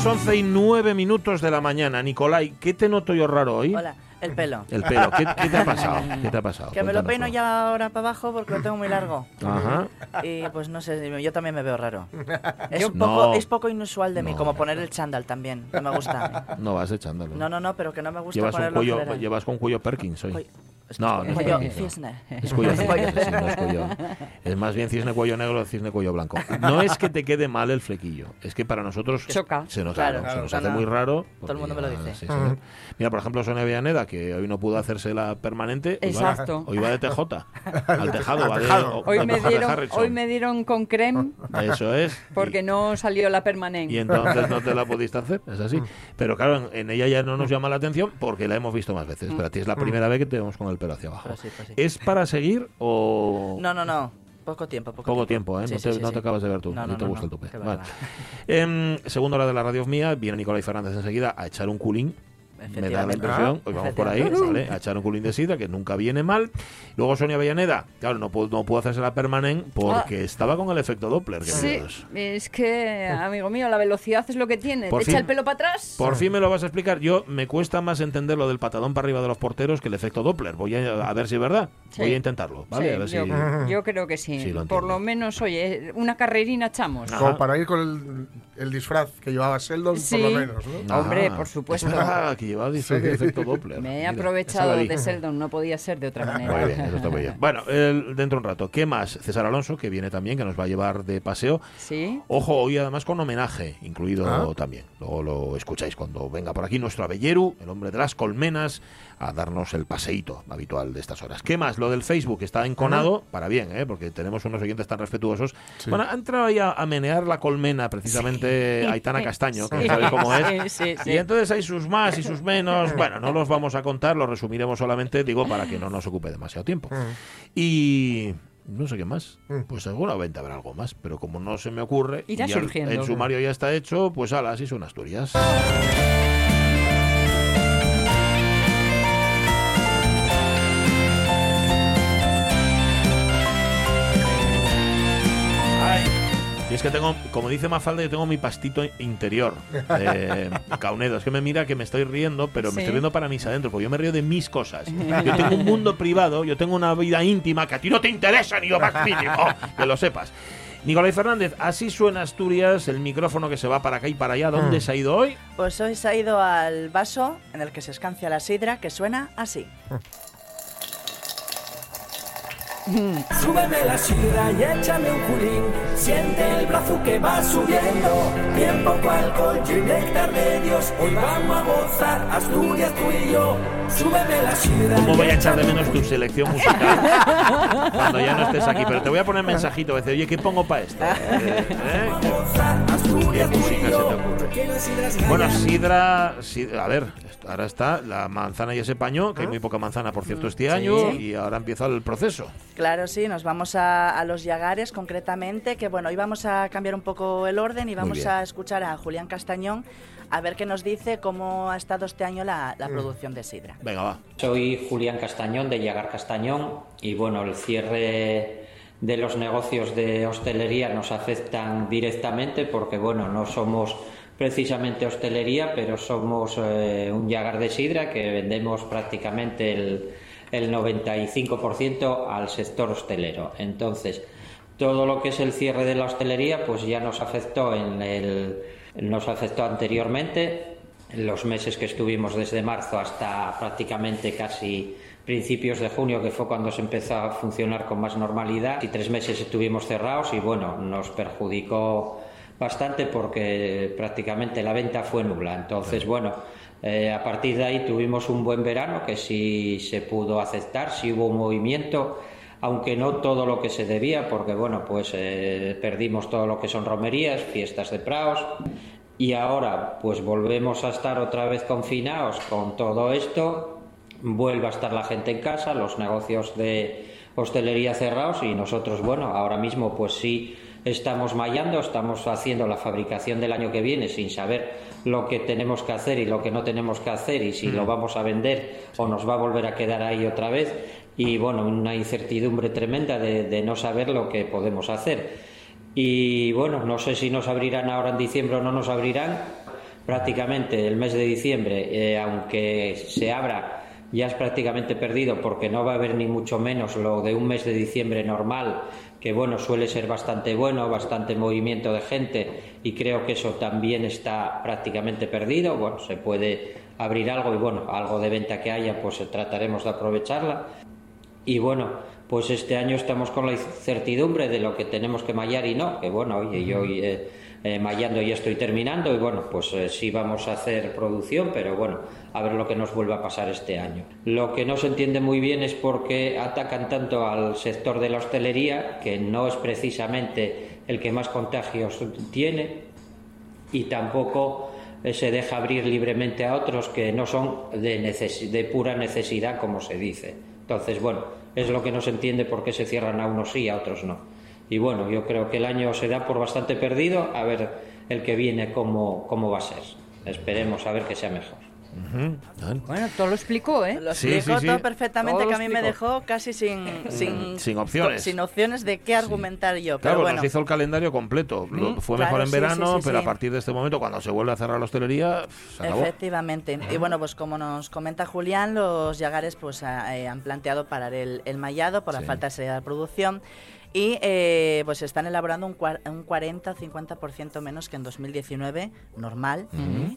Las 11 y 9 minutos de la mañana. Nicolai, ¿qué te noto yo raro hoy? Hola, el pelo. El pelo. ¿Qué, qué te ha pasado? ¿Qué te ha pasado? Que me lo Cuéntanos peino todo. ya ahora para abajo porque lo tengo muy largo. Ajá. Y pues no sé, yo también me veo raro. Es, poco, No. es poco inusual de mí, No. como poner el chándal también. No me gusta. No vas echándolo. No, no, no, pero que no me gusta llevas, un ponerlo en cuello, llevas con cuello Perkins hoy. No, no es cuello no. cisne. Es cuello sí, no es cuello. Es más bien cisne cuello negro, cisne cuello blanco. No es que te quede mal el flequillo, es que para nosotros Choca. se nos, Claro, se claro, nos claro. hace muy raro. Todo el mundo me lo dice. sí. Mira, por ejemplo, Sonia Villaneda, que hoy no pudo hacerse la permanente, hoy va- Exacto. hoy va de TJ, al tejado, va de, o- Hoy me, dieron, hoy me dieron con creme Eso es. porque no salió la permanente. Y entonces no te la pudiste hacer, es así. Pero claro, en, en ella ya no nos llama la atención porque la hemos visto más veces. Pero a ti es la primera vez que te vemos con el pelo hacia abajo. Pues. ¿Es para seguir o...? No, no, no. Poco tiempo, poco, Poco tiempo, ¿eh? Sí, no, te, sí, no sí. te acabas de ver tú, No, ti no, te no, gusta no. el tupe. Vale. Em, segunda hora de la radio mía, viene Nicolai Fernández enseguida a echar un culín. Me da la impresión, hoy vamos por ahí, ¿vale? A echar un culín de sida, que nunca viene mal. Luego Sonia Avellaneda, claro, no pudo, no pudo hacerse la permanente porque estaba con el efecto Doppler, Sí, queridos. es que, amigo mío, la velocidad es lo que tiene. Por Te fin. echa el pelo para atrás. Por fin me lo vas a explicar. Yo me cuesta más entender lo del patadón para arriba de los porteros que el efecto Doppler. Voy a, a ver si es verdad. Sí. Voy a intentarlo, ¿vale? Sí, a ver yo, si... yo creo que sí. Sí, lo Por lo menos, oye, una carrerina echamos. Ajá. Como para ir con el, el disfraz que llevaba Sheldon, Sí. por lo menos, ¿no? Hombre, Ah, por supuesto. que llevaba disfraz de efecto Doppler. Me he Mira, aprovechado de Sheldon, no podía ser de otra manera. Muy bien, eso está muy bien. Bueno, el- dentro de un rato, ¿qué más? César Alonso, que viene también, que nos va a llevar de paseo. Sí. Ojo, hoy además con homenaje, incluido Ah. también. Luego lo escucháis cuando venga por aquí nuestro Avelleru, el hombre de las colmenas, a darnos el paseíto habitual de estas horas. ¿Qué más? Lo del Facebook está enconado, para bien, ¿eh? porque tenemos unos oyentes tan respetuosos. Sí. Bueno, ha entrado ahí a, a menear la colmena, precisamente Aitana Castaño, que Sí. sabe cómo es. Y entonces hay sus más y sus menos. Bueno, no los vamos a contar, los resumiremos solamente, digo, para que no nos ocupe demasiado tiempo. Y no sé qué más. Pues seguramente habrá algo más, pero como no se me ocurre, Irá y ya el- surgiendo. el sumario ya está hecho, pues ala, así son Asturias. Y es que tengo, como dice Mafalda, yo tengo mi pastito interior. Eh, Caunedo, es que me mira que me estoy riendo, pero me estoy riendo para mis adentro, porque yo me río de mis cosas. Yo tengo un mundo privado, yo tengo una vida íntima que a ti no te interesa ni lo más mínimo, que lo sepas. Nicolai Fernández, así suena Asturias, el micrófono que se va para acá y para allá. ¿Dónde se ha ido hoy? Pues hoy se ha ido al vaso en el que se escancia la sidra, que suena así. Súbeme la sidra y échame un culín. Siente el brazo que va subiendo. Bien poco alcohol y néctar de Dios. Hoy vamos a gozar Asturias tú y yo. Sidra. ¿Cómo voy a echar de menos tu selección musical cuando ya no estés aquí? Pero te voy a poner mensajito, a decir, oye, ¿qué pongo para esto? Eh, ¿eh? gozar ¿Qué música se te ocurre? Sidra Bueno, sidra, sid- a ver, ahora está la manzana y ese paño, que hay muy poca manzana, por cierto, este año, y ahora empieza el proceso. Claro, sí, nos vamos a, a los Yagares concretamente, que bueno, hoy vamos a cambiar un poco el orden y vamos a escuchar a Julián Castañón a ver qué nos dice cómo ha estado este año la, la producción de sidra. Venga, va. Soy Julián Castañón de Llagar Castañón y bueno, el cierre de los negocios de hostelería nos afectan directamente porque bueno, no somos precisamente hostelería, pero somos eh, un Llagar de sidra que vendemos prácticamente el, el 95% al sector hostelero. Entonces, todo lo que es el cierre de la hostelería pues ya nos afectó en el nos afectó anteriormente en los meses que estuvimos desde marzo hasta prácticamente casi principios de junio, que fue cuando se empezó a funcionar con más normalidad, y tres meses estuvimos cerrados y bueno, nos perjudicó bastante porque prácticamente la venta fue nula. Entonces, bueno, eh, a partir de ahí tuvimos un buen verano que sí se pudo aceptar, sí hubo un movimiento, aunque no todo lo que se debía, porque bueno, pues eh, perdimos todo lo que son romerías, fiestas de praos, y ahora pues volvemos a estar otra vez confinados con todo esto, vuelve a estar la gente en casa, los negocios de hostelería cerrados y nosotros, bueno, ahora mismo pues sí estamos mallando, estamos haciendo la fabricación del año que viene sin saber lo que tenemos que hacer y lo que no tenemos que hacer y si lo vamos a vender o nos va a volver a quedar ahí otra vez y bueno, una incertidumbre tremenda de, no saber lo que podemos hacer. Y bueno, no sé si nos abrirán ahora en diciembre o no nos abrirán. Prácticamente el mes de diciembre, eh, aunque se abra, ya es prácticamente perdido porque no va a haber ni mucho menos lo de un mes de diciembre normal, que bueno, suele ser bastante bueno, bastante movimiento de gente y creo que eso también está prácticamente perdido. Bueno, se puede abrir algo y bueno, algo de venta que haya, pues trataremos de aprovecharla. Y bueno, pues este año estamos con la incertidumbre de lo que tenemos que mallar y no, que bueno, oye, yo eh, eh, mallando ya estoy terminando y bueno, pues eh, sí vamos a hacer producción, pero bueno, a ver lo que nos vuelve a pasar este año. Lo que no se entiende muy bien es por qué atacan tanto al sector de la hostelería, que no es precisamente el que más contagios tiene, y tampoco eh, se deja abrir libremente a otros que no son de, neces- de pura necesidad, como se dice. Entonces, bueno, es lo que no se entiende por qué se cierran a unos sí y a otros no. Y bueno, yo creo que el año se da por bastante perdido, a ver el que viene cómo, cómo va a ser. Esperemos a ver que sea mejor. Bueno, todo lo explicó, ¿eh? Lo Sí, explicó sí, todo perfectamente, Todo que a mí me dejó casi sin, sin, Sin opciones. Sin opciones de qué argumentar yo. Pero Claro, bueno, nos hizo el calendario completo. Lo- Mm, Fue claro, mejor en sí, verano, sí, sí, pero a partir de este momento, cuando se vuelve a cerrar la hostelería, se acabó. Efectivamente. Y bueno, pues como nos comenta Julián, los Yagares pues ha- eh, han planteado parar el, el mallado por la falta de salida de producción y eh, pues están elaborando un, cuar- un 40 o 50% menos que en 2019, normal.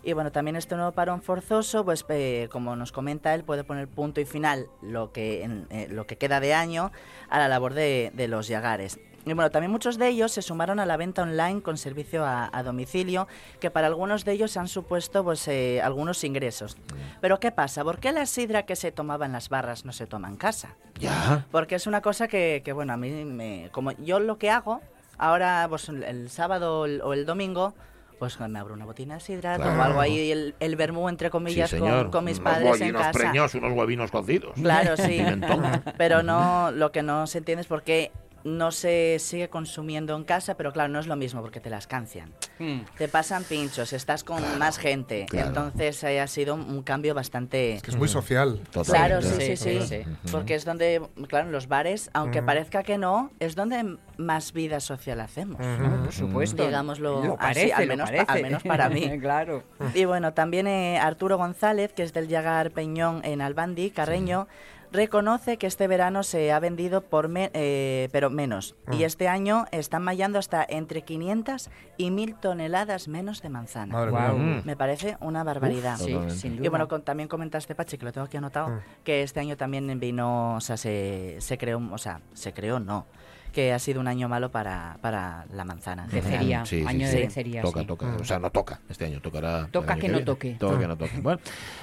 Y bueno, también este nuevo parón forzoso, pues eh, como nos comenta él, puede poner punto y final lo que, en- eh, lo que queda de año a la labor de, de los Yagares. Y bueno, también muchos de ellos se sumaron a la venta online con servicio a, a domicilio, que para algunos de ellos han supuesto pues, eh, algunos ingresos. Pero ¿qué pasa? ¿Por qué la sidra que se tomaba en las barras no se toma en casa? Ya. Porque es una cosa que, que, bueno, a mí me... Como yo lo que hago, ahora pues el, sábado o el, o el domingo, pues me abro una botina de sidra, Claro. tomo algo ahí, el, el vermú, entre Sí, comillas, señor. con, con mis unos padres en casa. preños, unos huevinos cocidos. Claro, sí. Pero no, lo que no se entiende es por qué no se sigue consumiendo en casa, pero claro, no es lo mismo porque te las cancian. Mm. Te pasan pinchos, estás con más gente. claro. Entonces eh, ha sido un cambio bastante... Que es muy social. Claro, sí, Totalmente. sí, sí, Sí, sí. Porque es donde, claro, en los bares, aunque parezca que no, es donde más vida social hacemos. Por supuesto. Digámoslo Lo así, al lo menos pa- parece. al menos para mí. claro. Y bueno, también eh, Arturo González, que es del Yagar Peñón en Albandi, Carreño, reconoce que este verano se ha vendido por me- eh, pero menos. Ah. Y este año están mallando hasta entre 500 y 1000 toneladas menos de manzana. Madre Guau. mía. Me parece una barbaridad. Sí, Totalmente. sin duda. Y bueno, con- también comentaste, Pachi, que lo tengo aquí anotado, Mm. que este año también vino, o sea, se, se creó, o sea, se creó, no, que ha sido un año malo para, para la manzana. en De general. cería, Sí, sí, año sí. de cería, Toca, sí. toca. O sea, no toca. Este año tocará. Toca que no viene. toque. Toca que no toque. Bueno,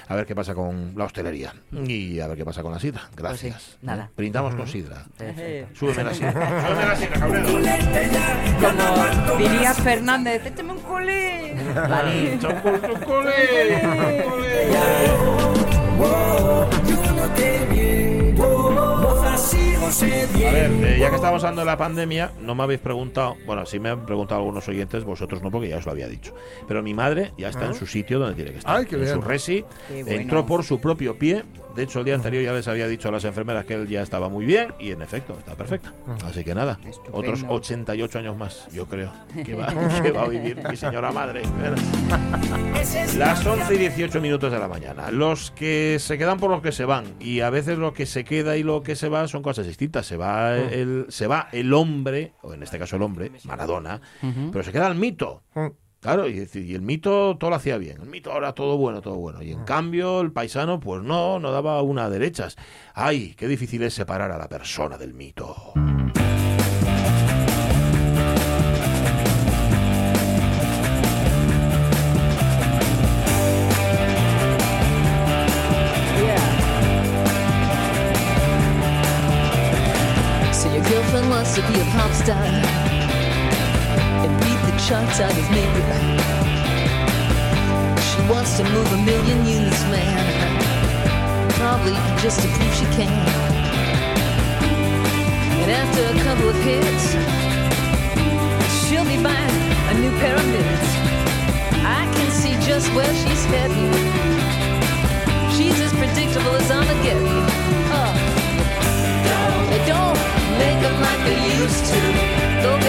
a ver qué pasa con la hostelería. Y a ver qué pasa con la sidra. Gracias. Pues sí, nada. ¿Eh? Brindamos con sidra. Perfecto. Súbeme la sidra. Súbeme la sidra, cabrero. Como diría Fernández, échame un culín. Vale. Chocolate, chocolate, chocolate. Yo A ver, eh, ya que estamos hablando de la pandemia, no me habéis preguntado, bueno, sí me han preguntado algunos oyentes, vosotros no, porque ya os lo había dicho. Pero mi madre ya está en su sitio donde tiene que estar. Ay, qué en bien. su resi, bueno. entró por su propio pie. De hecho, el día anterior ya les había dicho a las enfermeras que él ya estaba muy bien y en efecto está perfecta. Así que nada, Estupendo. otros 88 años más, yo creo, que va, que va a vivir mi señora madre. Las 11 y 18 minutos de la mañana. Los que se quedan por los que se van. Y a veces lo que se queda y lo que se va son cosas distintas. Se va el, se va el hombre, o en este caso el hombre, Maradona, pero se queda el mito. Claro, y, el mito todo lo hacía bien. El mito ahora todo bueno, todo bueno. Y en cambio el paisano, pues no, no daba una a derechas. Ay, qué difícil es separar a la persona del mito. Pop star and beat the charts out of me. She wants to move a million units, man. Probably just to prove she can. And after a couple of hits, she'll be buying a new pair of mitts. I can see just where she's heading. She's as predictable as. Oh. They don't make them don't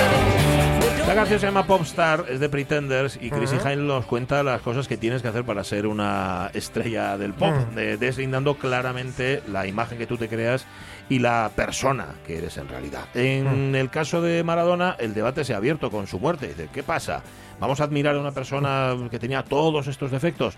canción se llama Popstar, es de Pretenders y Chrissy Hynde nos cuenta las cosas que tienes que hacer para ser una estrella del pop, de- deslindando claramente la imagen que tú te creas y la persona que eres en realidad. En el caso de Maradona, el debate se ha abierto con su muerte. Dice, ¿qué pasa? ¿Vamos a admirar a una persona que tenía todos estos defectos?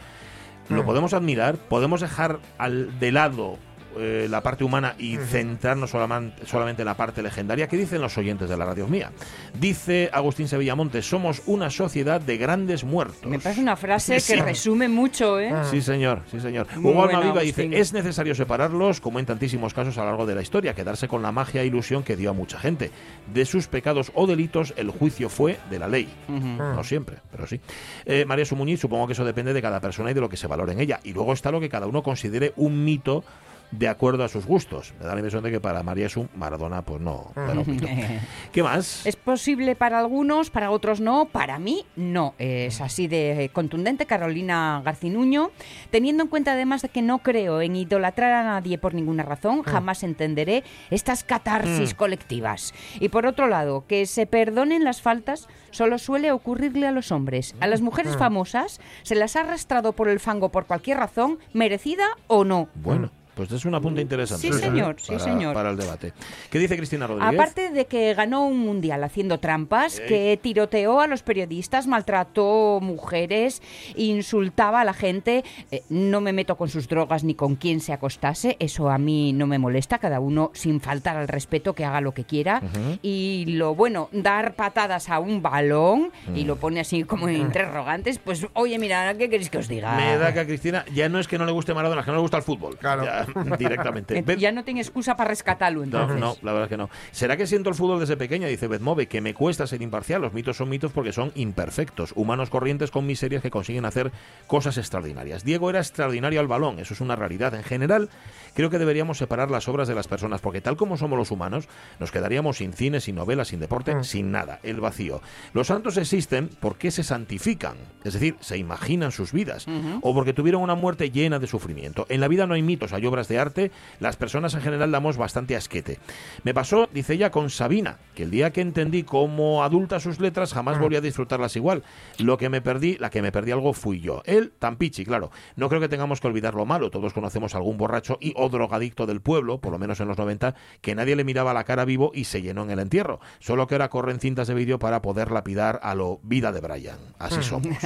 ¿Lo podemos admirar? ¿Podemos dejar al, de lado eh, la parte humana y centrarnos solamente, solamente en la parte legendaria? ¿Qué dicen los oyentes de la radio mía? Dice Agustín Sevillamonte, somos una sociedad de grandes muertos. Me parece una frase Sí. que resume mucho, ¿eh? Sí, señor, sí, señor. Muy Hugo buena, Almaviva dice, Agustín. es necesario separarlos, como en tantísimos casos a lo largo de la historia, quedarse con la magia e ilusión que dio a mucha gente. De sus pecados o delitos, el juicio fue de la ley. No siempre, pero sí. Eh, María Sumuñiz, supongo que eso depende de cada persona y de lo que se valore en ella. Y luego está lo que cada uno considere un mito de acuerdo a sus gustos. Me da la impresión de que para María Sum, Maradona, pues no. un. ¿Qué más? Es posible para algunos, para otros no. Para mí, no. Es así de contundente Carolina Garcinuño. Teniendo en cuenta además de que no creo en idolatrar a nadie por ninguna razón, jamás entenderé estas catarsis colectivas. Y por otro lado, que se perdonen las faltas solo suele ocurrirle a los hombres. A las mujeres famosas se las ha arrastrado por el fango por cualquier razón, merecida o no. Bueno. Pues es un apunte interesante. Sí, ¿eh? señor, sí, Para- señor. Para el debate. ¿Qué dice Cristina Rodríguez? Aparte de que ganó un mundial haciendo trampas, que tiroteó a los periodistas, maltrató mujeres, insultaba a la gente, eh, no me meto con sus drogas ni con quién se acostase, eso a mí no me molesta, cada uno sin faltar al respeto que haga lo que quiera. Y lo bueno, dar patadas a un balón y lo pone así como en interrogantes, pues oye, mira, ¿qué queréis que os diga? Me da que a Cristina ya no es que no le guste Maradona, es que no le gusta el fútbol. Claro. Ya, directamente. Ya no tengo excusa para rescatarlo no, entonces. no, la verdad es que no. ¿Será que siento el fútbol desde pequeña? Dice Betmove, que me cuesta ser imparcial. Los mitos son mitos porque son imperfectos. Humanos corrientes con miserias que consiguen hacer cosas extraordinarias. Diego era extraordinario al balón, eso es una realidad. En general, creo que deberíamos separar las obras de las personas porque tal como somos los humanos, nos quedaríamos sin cine, sin novelas, sin deporte, sin nada, el vacío. Los santos existen porque se santifican, es decir, se imaginan sus vidas, o porque tuvieron una muerte llena de sufrimiento. En la vida no hay mitos, hay obras de arte, las personas en general damos bastante asquete. Me pasó, dice ella, con Sabina, que el día que entendí cómo adulta sus letras jamás volví a disfrutarlas igual. Lo que me perdí, la que me perdí algo fui yo. Él, tan pichi, claro. No creo que tengamos que olvidar lo malo. Todos conocemos a algún borracho y o drogadicto del pueblo, por lo menos en los 90, que nadie le miraba la cara vivo y se llenó en el entierro. Solo que ahora corren cintas de vídeo para poder lapidar a lo vida de Brian. Así somos.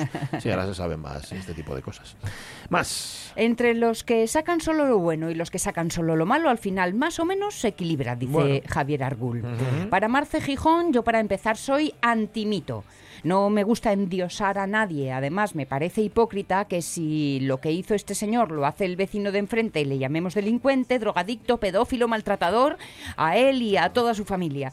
Sí, ahora se sabe más este tipo de cosas. Más. Entre los que sacan solo lo bueno y los que sacan solo lo malo, al final más o menos se equilibra, dice Bueno. Javier Argul. Para Marce Gijón, yo para empezar soy antimito. No me gusta endiosar a nadie. Además, me parece hipócrita que si lo que hizo este señor lo hace el vecino de enfrente y le llamemos delincuente, drogadicto, pedófilo, maltratador, a él y a toda su familia.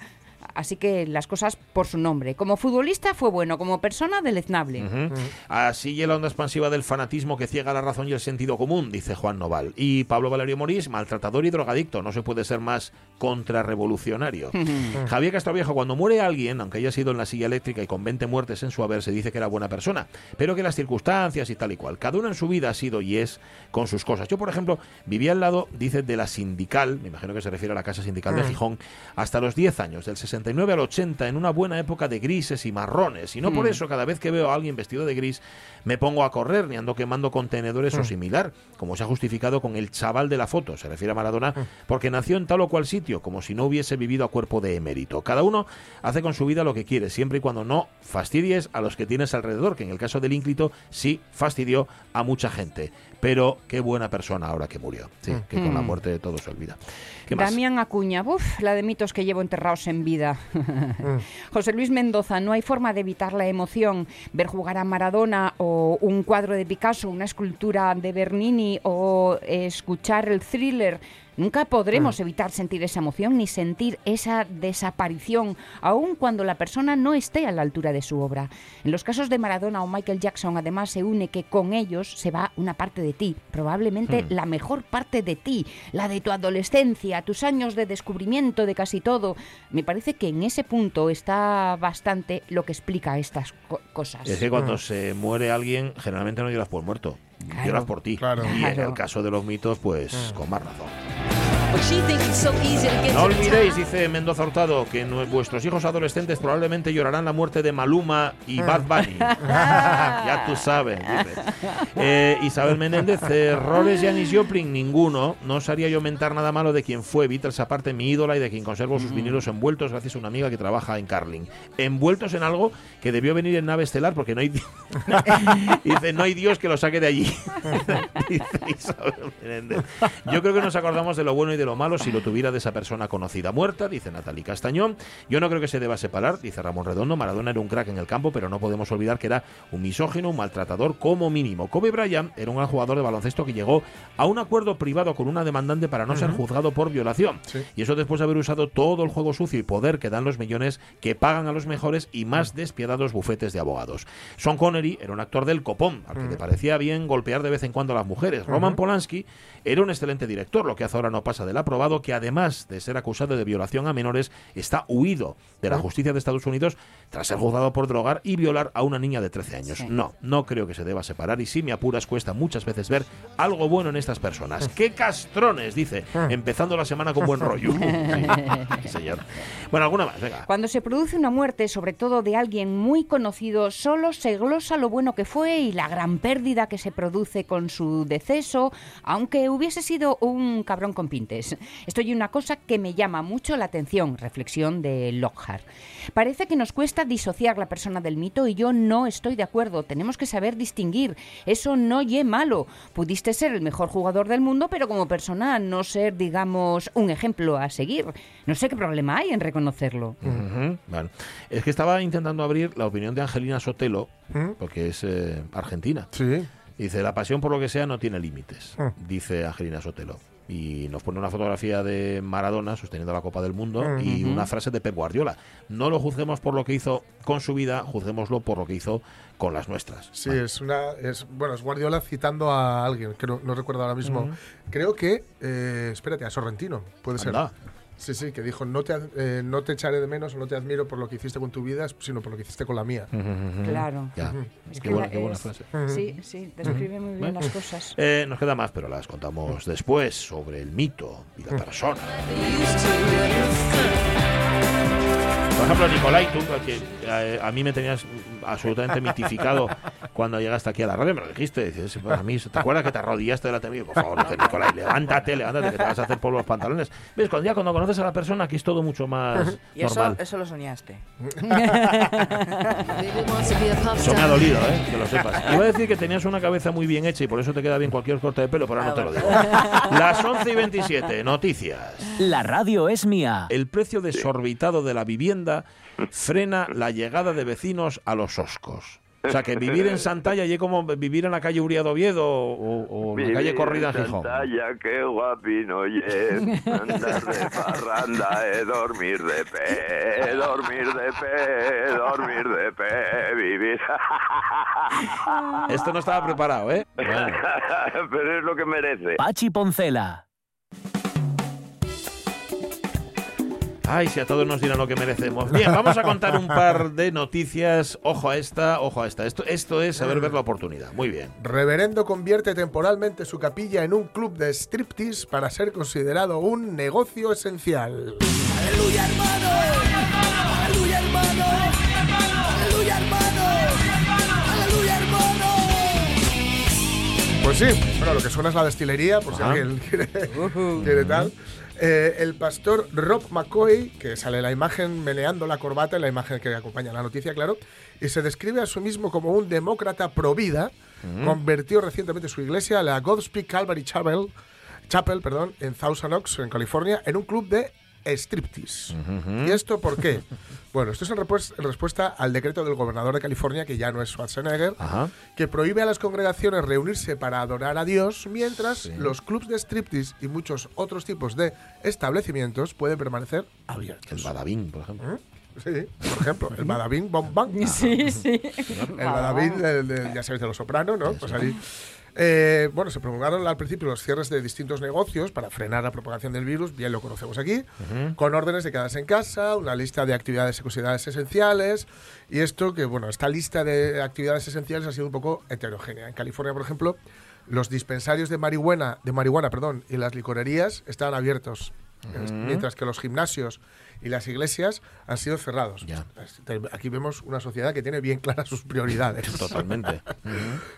Así que las cosas por su nombre. Como futbolista fue bueno, como persona deleznable. Así y la onda expansiva del fanatismo que ciega la razón y el sentido común, dice Juan Noval. Y Pablo Valerio Morís, maltratador y drogadicto. No se puede ser más contrarrevolucionario. Javier Castroviejo, cuando muere alguien, aunque haya sido en la silla eléctrica y con 20 muertes en su haber, se dice que era buena persona. Pero que las circunstancias y tal y cual. Cada uno en su vida ha sido y es con sus cosas. Yo, por ejemplo, vivía al lado, dice, de la sindical, me imagino que se refiere a la casa sindical de Gijón, hasta los 10 años, del 69 al 80, en una buena época de grises y marrones. Y no por eso, cada vez que veo a alguien vestido de gris, me pongo a correr ni ando quemando contenedores o similar, como se ha justificado con el chaval de la foto, se refiere a Maradona, porque nació en tal o cual sitio, como si no hubiese vivido a cuerpo de emérito. Cada uno hace con su vida lo que quiere, siempre y cuando no fastidies a los que tienes alrededor, que en el caso del ínclito sí fastidió a mucha gente. Pero qué buena persona ahora que murió. Sí, que con la muerte de todo se olvida. ¿Qué más? Damián Acuña, uf, la de mitos que llevo enterrados en vida. José Luis Mendoza, no hay forma de evitar la emoción. Ver jugar a Maradona o un cuadro de Picasso, una escultura de Bernini o escuchar el thriller Nunca podremos evitar sentir esa emoción ni sentir esa desaparición, aun cuando la persona no esté a la altura de su obra. En los casos de Maradona o Michael Jackson, además, se une que con ellos se va una parte de ti, probablemente Hmm. la mejor parte de ti, la de tu adolescencia, tus años de descubrimiento de casi todo. Me parece que en ese punto está bastante lo que explica estas co- cosas. Es que cuando se muere alguien, generalmente no lloras por muerto, Claro. lloras por ti. Claro. Y en el caso de los mitos, pues con más razón. But she thinks it's so easy to get No olvidéis, dice Mendoza Hurtado, que vuestros hijos adolescentes probablemente llorarán la muerte de Maluma y Bad Bunny. ya tú sabes, dice. Eh, Isabel Menéndez, errores Janis Joplin, ninguno. No os haría yo mentar nada malo de quien fue Beatles, aparte mi ídola y de quien conservo sus vinilos envueltos gracias a una amiga que trabaja en Carling. Envueltos en algo que debió venir en nave estelar porque no hay... di- dice, no hay Dios que lo saque de allí. dice Isabel Menéndez. Yo creo que nos acordamos de lo bueno y de lo malo si lo tuviera de esa persona conocida muerta, dice Natalie Castañón. Yo no creo que se deba separar, dice Ramón Redondo. Maradona era un crack en el campo, pero no podemos olvidar que era un misógino, un maltratador como mínimo. Kobe Bryant era un gran jugador de baloncesto que llegó a un acuerdo privado con una demandante para no ser juzgado por violación. Sí. Y eso después de haber usado todo el juego sucio y poder que dan los millones que pagan a los mejores y más despiadados bufetes de abogados. Sean Connery era un actor del copón, al que le parecía bien golpear de vez en cuando a las mujeres. Roman Polanski era un excelente director, lo que hace ahora no pasa del aprobado, que además de ser acusado de violación a menores, está huido de la justicia de Estados Unidos tras ser juzgado por drogar y violar a una niña de 13 años. Sí. No, no creo que se deba separar y si me apuras cuesta muchas veces ver algo bueno en estas personas. ¡Qué castrones! Dice, empezando la semana con buen rollo. Sí, señor. Bueno, alguna más, venga. Cuando se produce una muerte, sobre todo de alguien muy conocido, solo se glosa lo bueno que fue y la gran pérdida que se produce con su deceso, aunque hubiese sido un cabrón con pintes. Esto y una cosa que me llama mucho la atención, reflexión de Lockhart. Parece que nos cuesta disociar la persona del mito y yo no estoy de acuerdo. Tenemos que saber distinguir. Eso no ye malo. Pudiste ser el mejor jugador del mundo, pero como persona no ser, digamos, un ejemplo a seguir. No sé qué problema hay en reconocerlo. Es que estaba intentando abrir la opinión de Angelina Sotelo, porque es eh, argentina. Sí. Dice, la pasión por lo que sea no tiene límites, Ah. dice Angelina Sotelo. Y nos pone una fotografía de Maradona sosteniendo la Copa del Mundo y una frase de Pep Guardiola. No lo juzguemos por lo que hizo con su vida, juzguémoslo por lo que hizo con las nuestras. Sí, Vale. es una. Es, bueno, es Guardiola citando a alguien, que no, no recuerdo ahora mismo. Creo que. eh, espérate, a Sorrentino, puede ser. Sí, sí, que dijo: no te, ad- eh, no te echaré de menos o no te admiro por lo que hiciste con tu vida, sino por lo que hiciste con la mía. Claro. Ya. Es Qué que buena, qué buena es- frase. Sí, sí, describe muy bien Bueno. las cosas. Eh, nos queda más, pero las contamos después sobre el mito y la persona. Por ejemplo, Nicolai, tú, que eh, a mí me tenías absolutamente mitificado cuando llegaste aquí a la radio, me lo dijiste. Dices, "Pues a mí, ¿te acuerdas que te arrodillaste delante mío? Por favor, dije, Nicolai, levántate, levántate, que te vas a hacer polvo los pantalones. ¿Ves? Cuando, ya cuando conoces a la persona, aquí es todo mucho más Y eso, normal. eso lo soñaste. A Eso me ha dolido, ¿eh? que lo sepas. Iba a decir que tenías una cabeza muy bien hecha y por eso te queda bien cualquier corte de pelo, pero ahora no te lo digo. Las 11 y 27, noticias. La radio es mía. El precio desorbitado de la vivienda frena la llegada de vecinos a los oscos. O sea, que vivir en Santalla y como vivir en la calle Uriado Oviedo o, o en la calle Corrida en Gijón. Santalla, qué guapino, ye. Andar de parranda, eh, dormir de pe, dormir de pe, dormir de pe, vivir. Esto no estaba preparado, ¿eh? Bueno. Pero es lo que merece. Pachi Poncela. Ay, si a todos nos dirán lo que merecemos. Bien, vamos a contar un par de noticias. Ojo a esta, ojo a esta. Esto, esto es saber ver la oportunidad. Muy bien. Reverendo convierte temporalmente su capilla en un club de striptease para ser considerado un negocio esencial. Aleluya, hermano. Aleluya, hermano. Aleluya, hermano. Aleluya, hermano. Pues sí, bueno, lo que suena es la destilería, por si alguien quiere, quiere tal. Eh, el pastor Rob McCoy, que sale la imagen meneando la corbata, en la imagen que acompaña la noticia, claro, y se describe a sí mismo como un demócrata pro vida, convirtió recientemente su iglesia, la Godspeak Calvary Chapel, Chapel perdón, en Thousand Oaks, en California, en un club de striptease. ¿Y esto por qué? Bueno, esto es en, respuesta al decreto del gobernador de California, que ya no es Schwarzenegger, Ajá. que prohíbe a las congregaciones reunirse para adorar a Dios, mientras Sí. los clubs de striptease y muchos otros tipos de establecimientos pueden permanecer abiertos. El Badabing, por ejemplo. Sí, por ejemplo, el Badabing Bom Bang. Sí, sí. El Badabing, del- del- ya sabéis, de los sopranos, ¿no? Pues ahí. Eh, bueno, se promulgaron al principio los cierres de distintos negocios para frenar la propagación del virus, bien lo conocemos aquí, con órdenes de quedarse en casa, una lista de actividades y consideradas esenciales, y esto que, bueno, esta lista de actividades esenciales ha sido un poco heterogénea. En California, por ejemplo, los dispensarios de marihuana, de marihuana perdón, y las licorerías estaban abiertos, mientras que los gimnasios y las iglesias han sido cerrados. Ya. Aquí vemos una sociedad que tiene bien claras sus prioridades. Totalmente.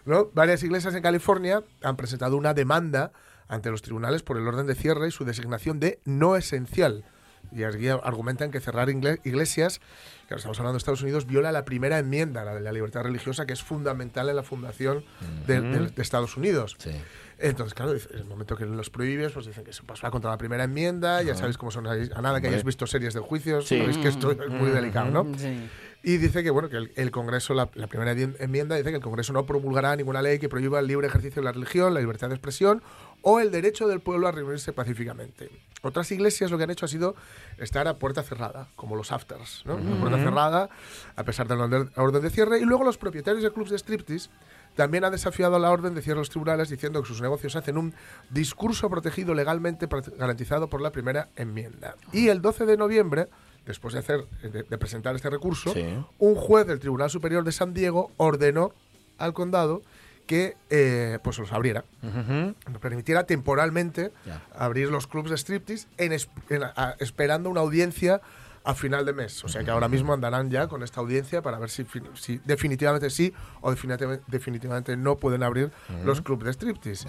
¿no? Varias iglesias en California han presentado una demanda ante los tribunales por el orden de cierre y su designación de no esencial. Y aquí argumentan que cerrar iglesias, que ahora estamos hablando de Estados Unidos, viola la primera enmienda, la de la libertad religiosa, que es fundamental en la fundación de, de- de Estados Unidos. Sí. Entonces, claro, en el momento que los prohíbes, pues dicen que se va contra la primera enmienda, ya sabéis cómo son, a nada que hayáis visto series de juicios, Sí. sabéis que esto es muy delicado, ¿no? Sí. Y dice que bueno que el, el Congreso, la, la primera enmien- enmienda dice que el Congreso no promulgará ninguna ley que prohíba el libre ejercicio de la religión, la libertad de expresión o el derecho del pueblo a reunirse pacíficamente. Otras iglesias lo que han hecho ha sido estar a puerta cerrada, como los afters, ¿no? A puerta cerrada, a pesar de la orden- de cierre. Y luego los propietarios de clubs de striptease también han desafiado la orden de cierre los tribunales diciendo que sus negocios hacen un discurso protegido legalmente garantizado por la primera enmienda. Y el 12 de noviembre, después de, hacer, de, de presentar este recurso, Sí. un juez del Tribunal Superior de San Diego ordenó al condado que eh, pues los abriera, nos permitiera temporalmente abrir los clubs de striptease en es- en- a- esperando una audiencia a final de mes. O sea que ahora mismo andarán ya con esta audiencia para ver si, fin- si definitivamente sí o definitivamente, definitivamente no pueden abrir los clubs de striptease.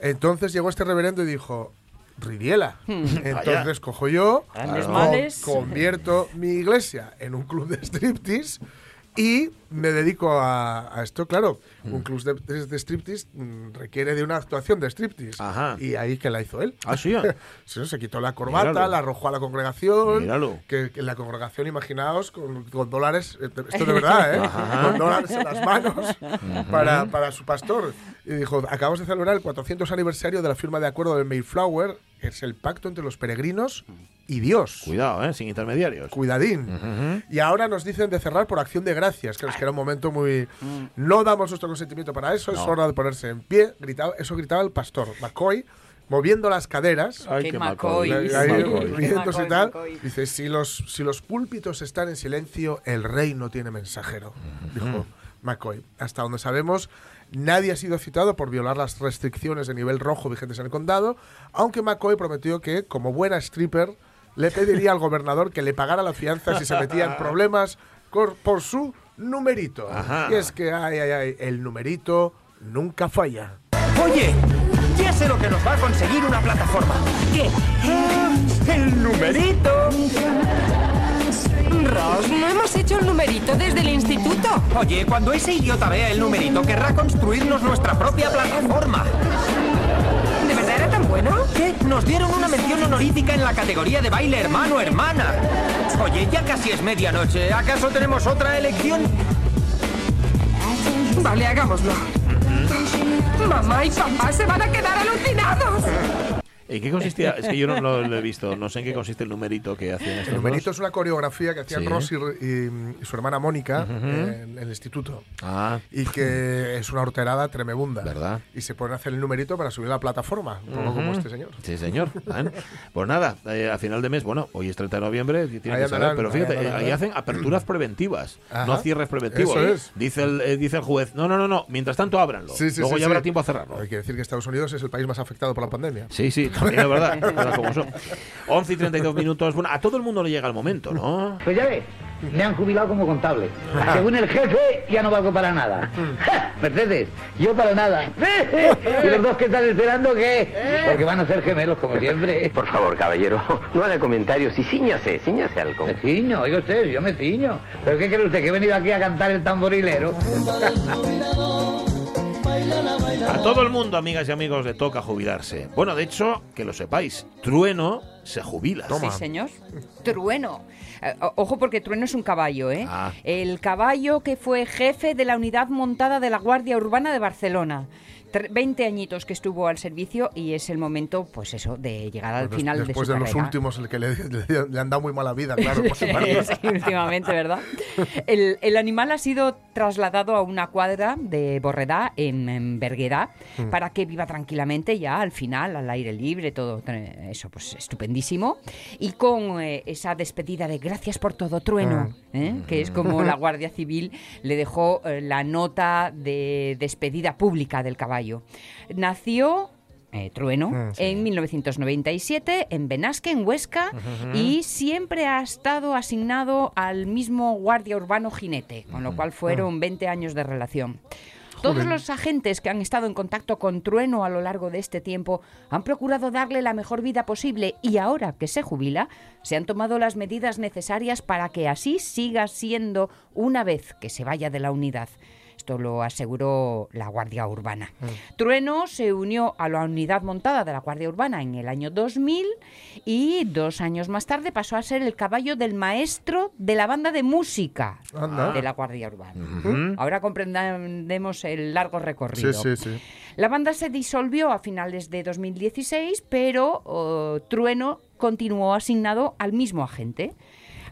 Entonces llegó este reverendo y dijo, Ridiela. Entonces cojo yo, convierto mi iglesia en un club de striptease y me dedico a, a esto. Claro, un club de, de- de striptease mm, requiere de una actuación de striptease. Ajá. Y ahí que la hizo él. Ah, sí. Sí, se quitó la corbata, Míralo. la arrojó a la congregación. Míralo. Que, que la congregación, imaginaos, con, con dólares, eh, esto de verdad, ¿eh? Con dólares en las manos para, para su pastor. Y dijo, acabamos de celebrar el 400 aniversario de la firma de acuerdo del Mayflower, es el pacto entre los peregrinos y Dios. Cuidado, ¿eh? Sin intermediarios. Cuidadín. Y ahora nos dicen de cerrar por acción de gracias, que es que era un momento muy... No damos nuestro consentimiento para eso, es No. hora de ponerse en pie. Gritaba, eso gritaba el pastor McCoy, moviendo las caderas. Ay, Qué qué McCoy. Ahí, Macaulay. riéndose y McCoy, tal. McCoy. Dice, si los, si los púlpitos están en silencio, el rey no tiene mensajero, dijo McCoy. Hasta donde sabemos, nadie ha sido citado por violar las restricciones de nivel rojo vigentes en el condado, aunque McCoy prometió que, como buena stripper, le pediría al gobernador que le pagara la fianza si se metía en problemas por su numerito. Ajá. Y es que, ay, ay, ay, el numerito nunca falla. Oye, ya sé lo que nos va a conseguir una plataforma. ¿Qué? ¡El numerito! Ross, no hemos hecho el numerito desde el instituto. Oye, cuando ese idiota vea el numerito, querrá construirnos nuestra propia plataforma. ¿De verdad era tan bueno? ¿Qué? Nos dieron una mención honorífica en la categoría de baile hermano-hermana. Oye, ya casi es medianoche. ¿Acaso tenemos otra elección? Vale, hagámoslo. Mamá y papá se van a quedar alucinados. ¿En qué consistía? Es que yo no lo, lo he visto. No sé en qué consiste el numerito que hacían estos El numerito dos. es una coreografía que hacían Sí. Ross y, y- y su hermana Mónica en el instituto. Ah, Y que es una horterada tremebunda. ¿Verdad? Y se pueden hacer el numerito para subir a la plataforma, un poco como este señor. sí, señor. ¿eh? Pues nada, eh, a final de mes, bueno, hoy es 30 de noviembre, tiene Ahí que saber, pero ahí fíjate, eh, andarán. ahí hacen aperturas preventivas, Ajá. no cierres preventivos. Eso es. Dice el, eh, dice el juez, no, no, no, no, mientras tanto ábranlo. Sí, sí, Luego ya habrá tiempo a cerrarlo. Hay que decir que Estados Unidos es el país más afectado por la pandemia. Sí, sí, también es verdad, es verdad como son. 11 y 32 minutos. Bueno, a todo el mundo le llega el momento, ¿no? Pues ya ves, me han jubilado como contable. Según el jefe, ya no valgo para nada. ¡Ja! Mercedes, yo para nada. ¿Y los dos que están esperando qué? Porque van a ser gemelos como siempre. Por favor, caballero, no haga comentarios y ciñase, ciñase algo. Me ciño, oiga usted, yo me ciño. ¿Pero qué cree usted? ¿Que he venido aquí a cantar el tamborilero? A todo el mundo, amigas y amigos, le toca jubilarse. Bueno, de hecho, que lo sepáis, Trueno se jubila. Sí, señor. Trueno. Eh, ojo porque Trueno es un caballo, ¿eh? Ah. El caballo que fue jefe de la unidad montada de la Guardia Urbana de Barcelona. Tre- 20 añitos que estuvo al servicio y es el momento, pues eso, de llegar al Pues final después de de, su los últimos, el que le, le- le han dado muy mala vida, claro, por su. Sí, últimamente, ¿verdad? El, el animal ha sido trasladado a una cuadra de Borredá, en, en Berguedá, Mm. para que viva tranquilamente ya al final, al aire libre, todo eh, eso, pues estupendísimo. Y con eh, esa despedida de gracias por todo, trueno, ¿eh? que es como la Guardia Civil le dejó eh, la nota de despedida pública del caballo. Nació... eh, Trueno, sí. en 1997 en Benasque, en Huesca, y siempre ha estado asignado al mismo guardia urbano jinete, con lo cual fueron 20 años de relación. Todos Joder. los agentes que han estado en contacto con Trueno a lo largo de este tiempo han procurado darle la mejor vida posible y ahora que se jubila, se han tomado las medidas necesarias para que así siga siendo una vez que se vaya de la unidad. Esto lo aseguró la Guardia Urbana. Trueno se unió a la unidad montada de la Guardia Urbana en el año 2000 y dos años más tarde pasó a ser el caballo del maestro de la banda de música Anda. de la Guardia Urbana. Ujú. Ahora comprendemos el largo recorrido. Sí, sí, sí. La banda se disolvió a finales de 2016, pero oh, Trueno continuó asignado al mismo agente.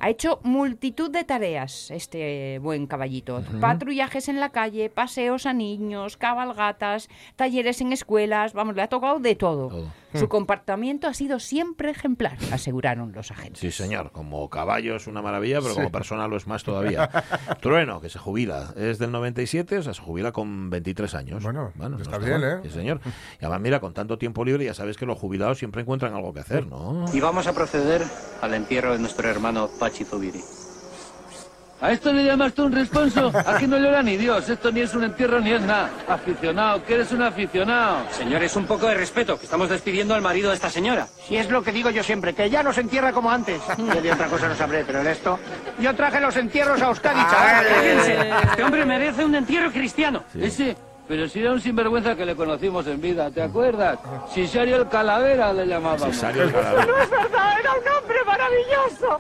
Ha hecho multitud de tareas este buen caballito. Patrullajes en la calle, paseos a niños, cabalgatas, talleres en escuelas, vamos, le ha tocado de todo. Su comportamiento ha sido siempre ejemplar, aseguraron los agentes. Sí, señor. Como caballo es una maravilla, pero Sí. como persona lo es más todavía. Trueno, que se jubila, es del 97, o sea, se jubila con 23 años. Bueno, no está bien, mal. ¿eh? Sí, señor. Y además, mira, con tanto tiempo libre, ya sabes que los jubilados siempre encuentran algo que hacer, ¿no? Y vamos a proceder al entierro de nuestro hermano Pachi Zubiri. ¿A esto le llamas tú un responso? Aquí no llora ni Dios, esto ni es un entierro ni es nada. Aficionado, que eres un aficionado. Señores, un poco de respeto, que estamos despidiendo al marido de esta señora. Si es lo que digo yo siempre, que ya nos entierra como antes. Yo de otra cosa no sabré, pero de esto... Yo traje los entierros a Euskadi, chaval. Cállense. Este hombre merece un entierro cristiano. Ese, pero si era un sinvergüenza que le conocimos en vida, ¿te acuerdas? Sisario el Calavera le llamábamos. Sisario el Calavera. No es verdad, era un hombre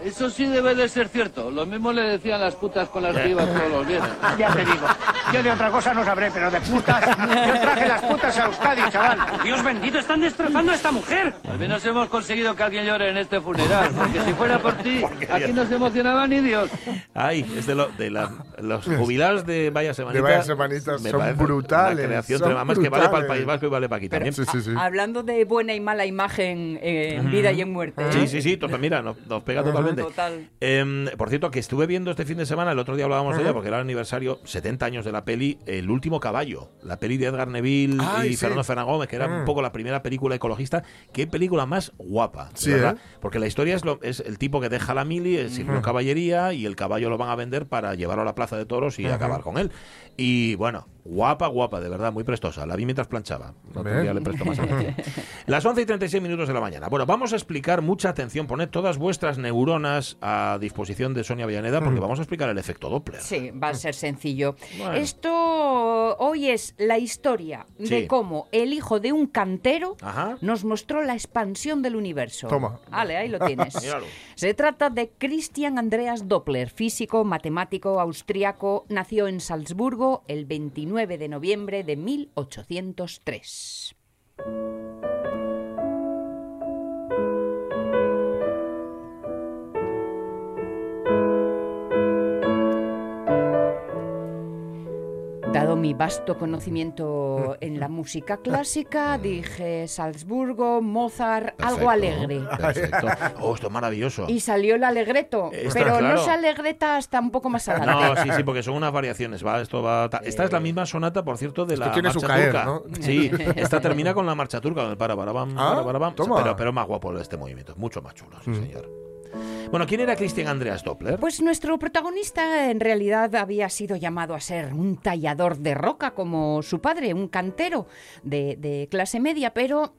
Eso sí debe de ser cierto. Lo mismo le decían las putas con las que iba todos los viernes. Ya te digo. Yo de otra cosa no sabré, pero de putas... Yo traje las putas a Euskadi, chaval. Dios bendito, están destrozando a esta mujer. Al menos hemos conseguido que alguien llore en este funeral, porque si fuera por ti, aquí no se emocionaba ni Dios. Ay, es de, lo- de la- los jubilados de Vaya Semanita. Vaya Semanitas me son brutales, creación son. Más que vale para el brutales. País Vasco y vale para aquí Pero también. a- hablando de buena y mala imagen eh, en vida y en muerte. Sí, ¿eh? sí, sí, total, mira, nos, nos pega totalmente. Total. Em, por cierto, que estuve viendo este fin de semana, el otro día hablábamos de ella, porque era el aniversario, 70 años de la peli, El último caballo, la peli de Edgar Neville Ay, y sí. Fernando Fernández Gómez, que era Ah. un poco la primera película ecologista. Qué película más guapa, Sí, ¿verdad? ¿eh? Porque la historia es, lo, es el tipo que deja la mili, eh, sirvió caballería y el caballo lo van a vender para llevarlo a la plaza de toros y Ajá. acabar con él. Y bueno, guapa, guapa, de verdad, muy prestosa. La vi mientras planchaba. Día le presto más atención. Las 11 y 36 minutos de la mañana. Bueno, vamos a explicar, mucha atención, poned todas vuestras neuronas a disposición de Sonia Villaneda porque vamos a explicar el efecto Doppler. Sí, va a ser sencillo. Bueno. Esto hoy es la historia Sí. de cómo el hijo de un cantero Ajá. nos mostró la expansión del universo. Toma. Vale, ahí lo tienes. Míralo. Se trata de Christian Andreas Doppler, físico, matemático, austriaco. Nació en Salzburgo el 29 de noviembre de 1803. Dado mi vasto conocimiento en la música clásica, dije Salzburgo, Mozart, algo alegre. Perfecto. Oh, esto es maravilloso. Y salió el alegreto, Está pero claro. no se alegreta hasta un poco más adelante. No, sí, sí, porque son unas variaciones. Va, esto va. ta- Esta es la misma sonata, por cierto, de Esto la tiene su marcha caer, turca. ¿no? Sí, esta termina con la marcha turca, con el para para Ah, para para bam. toma. Pero, pero más guapo este movimiento, mucho más chulo, sí, Mm. señor. Bueno, ¿quién era Christian Andreas Doppler? Pues nuestro protagonista en realidad había sido llamado a ser un tallador de roca como su padre, un cantero de, de clase media, pero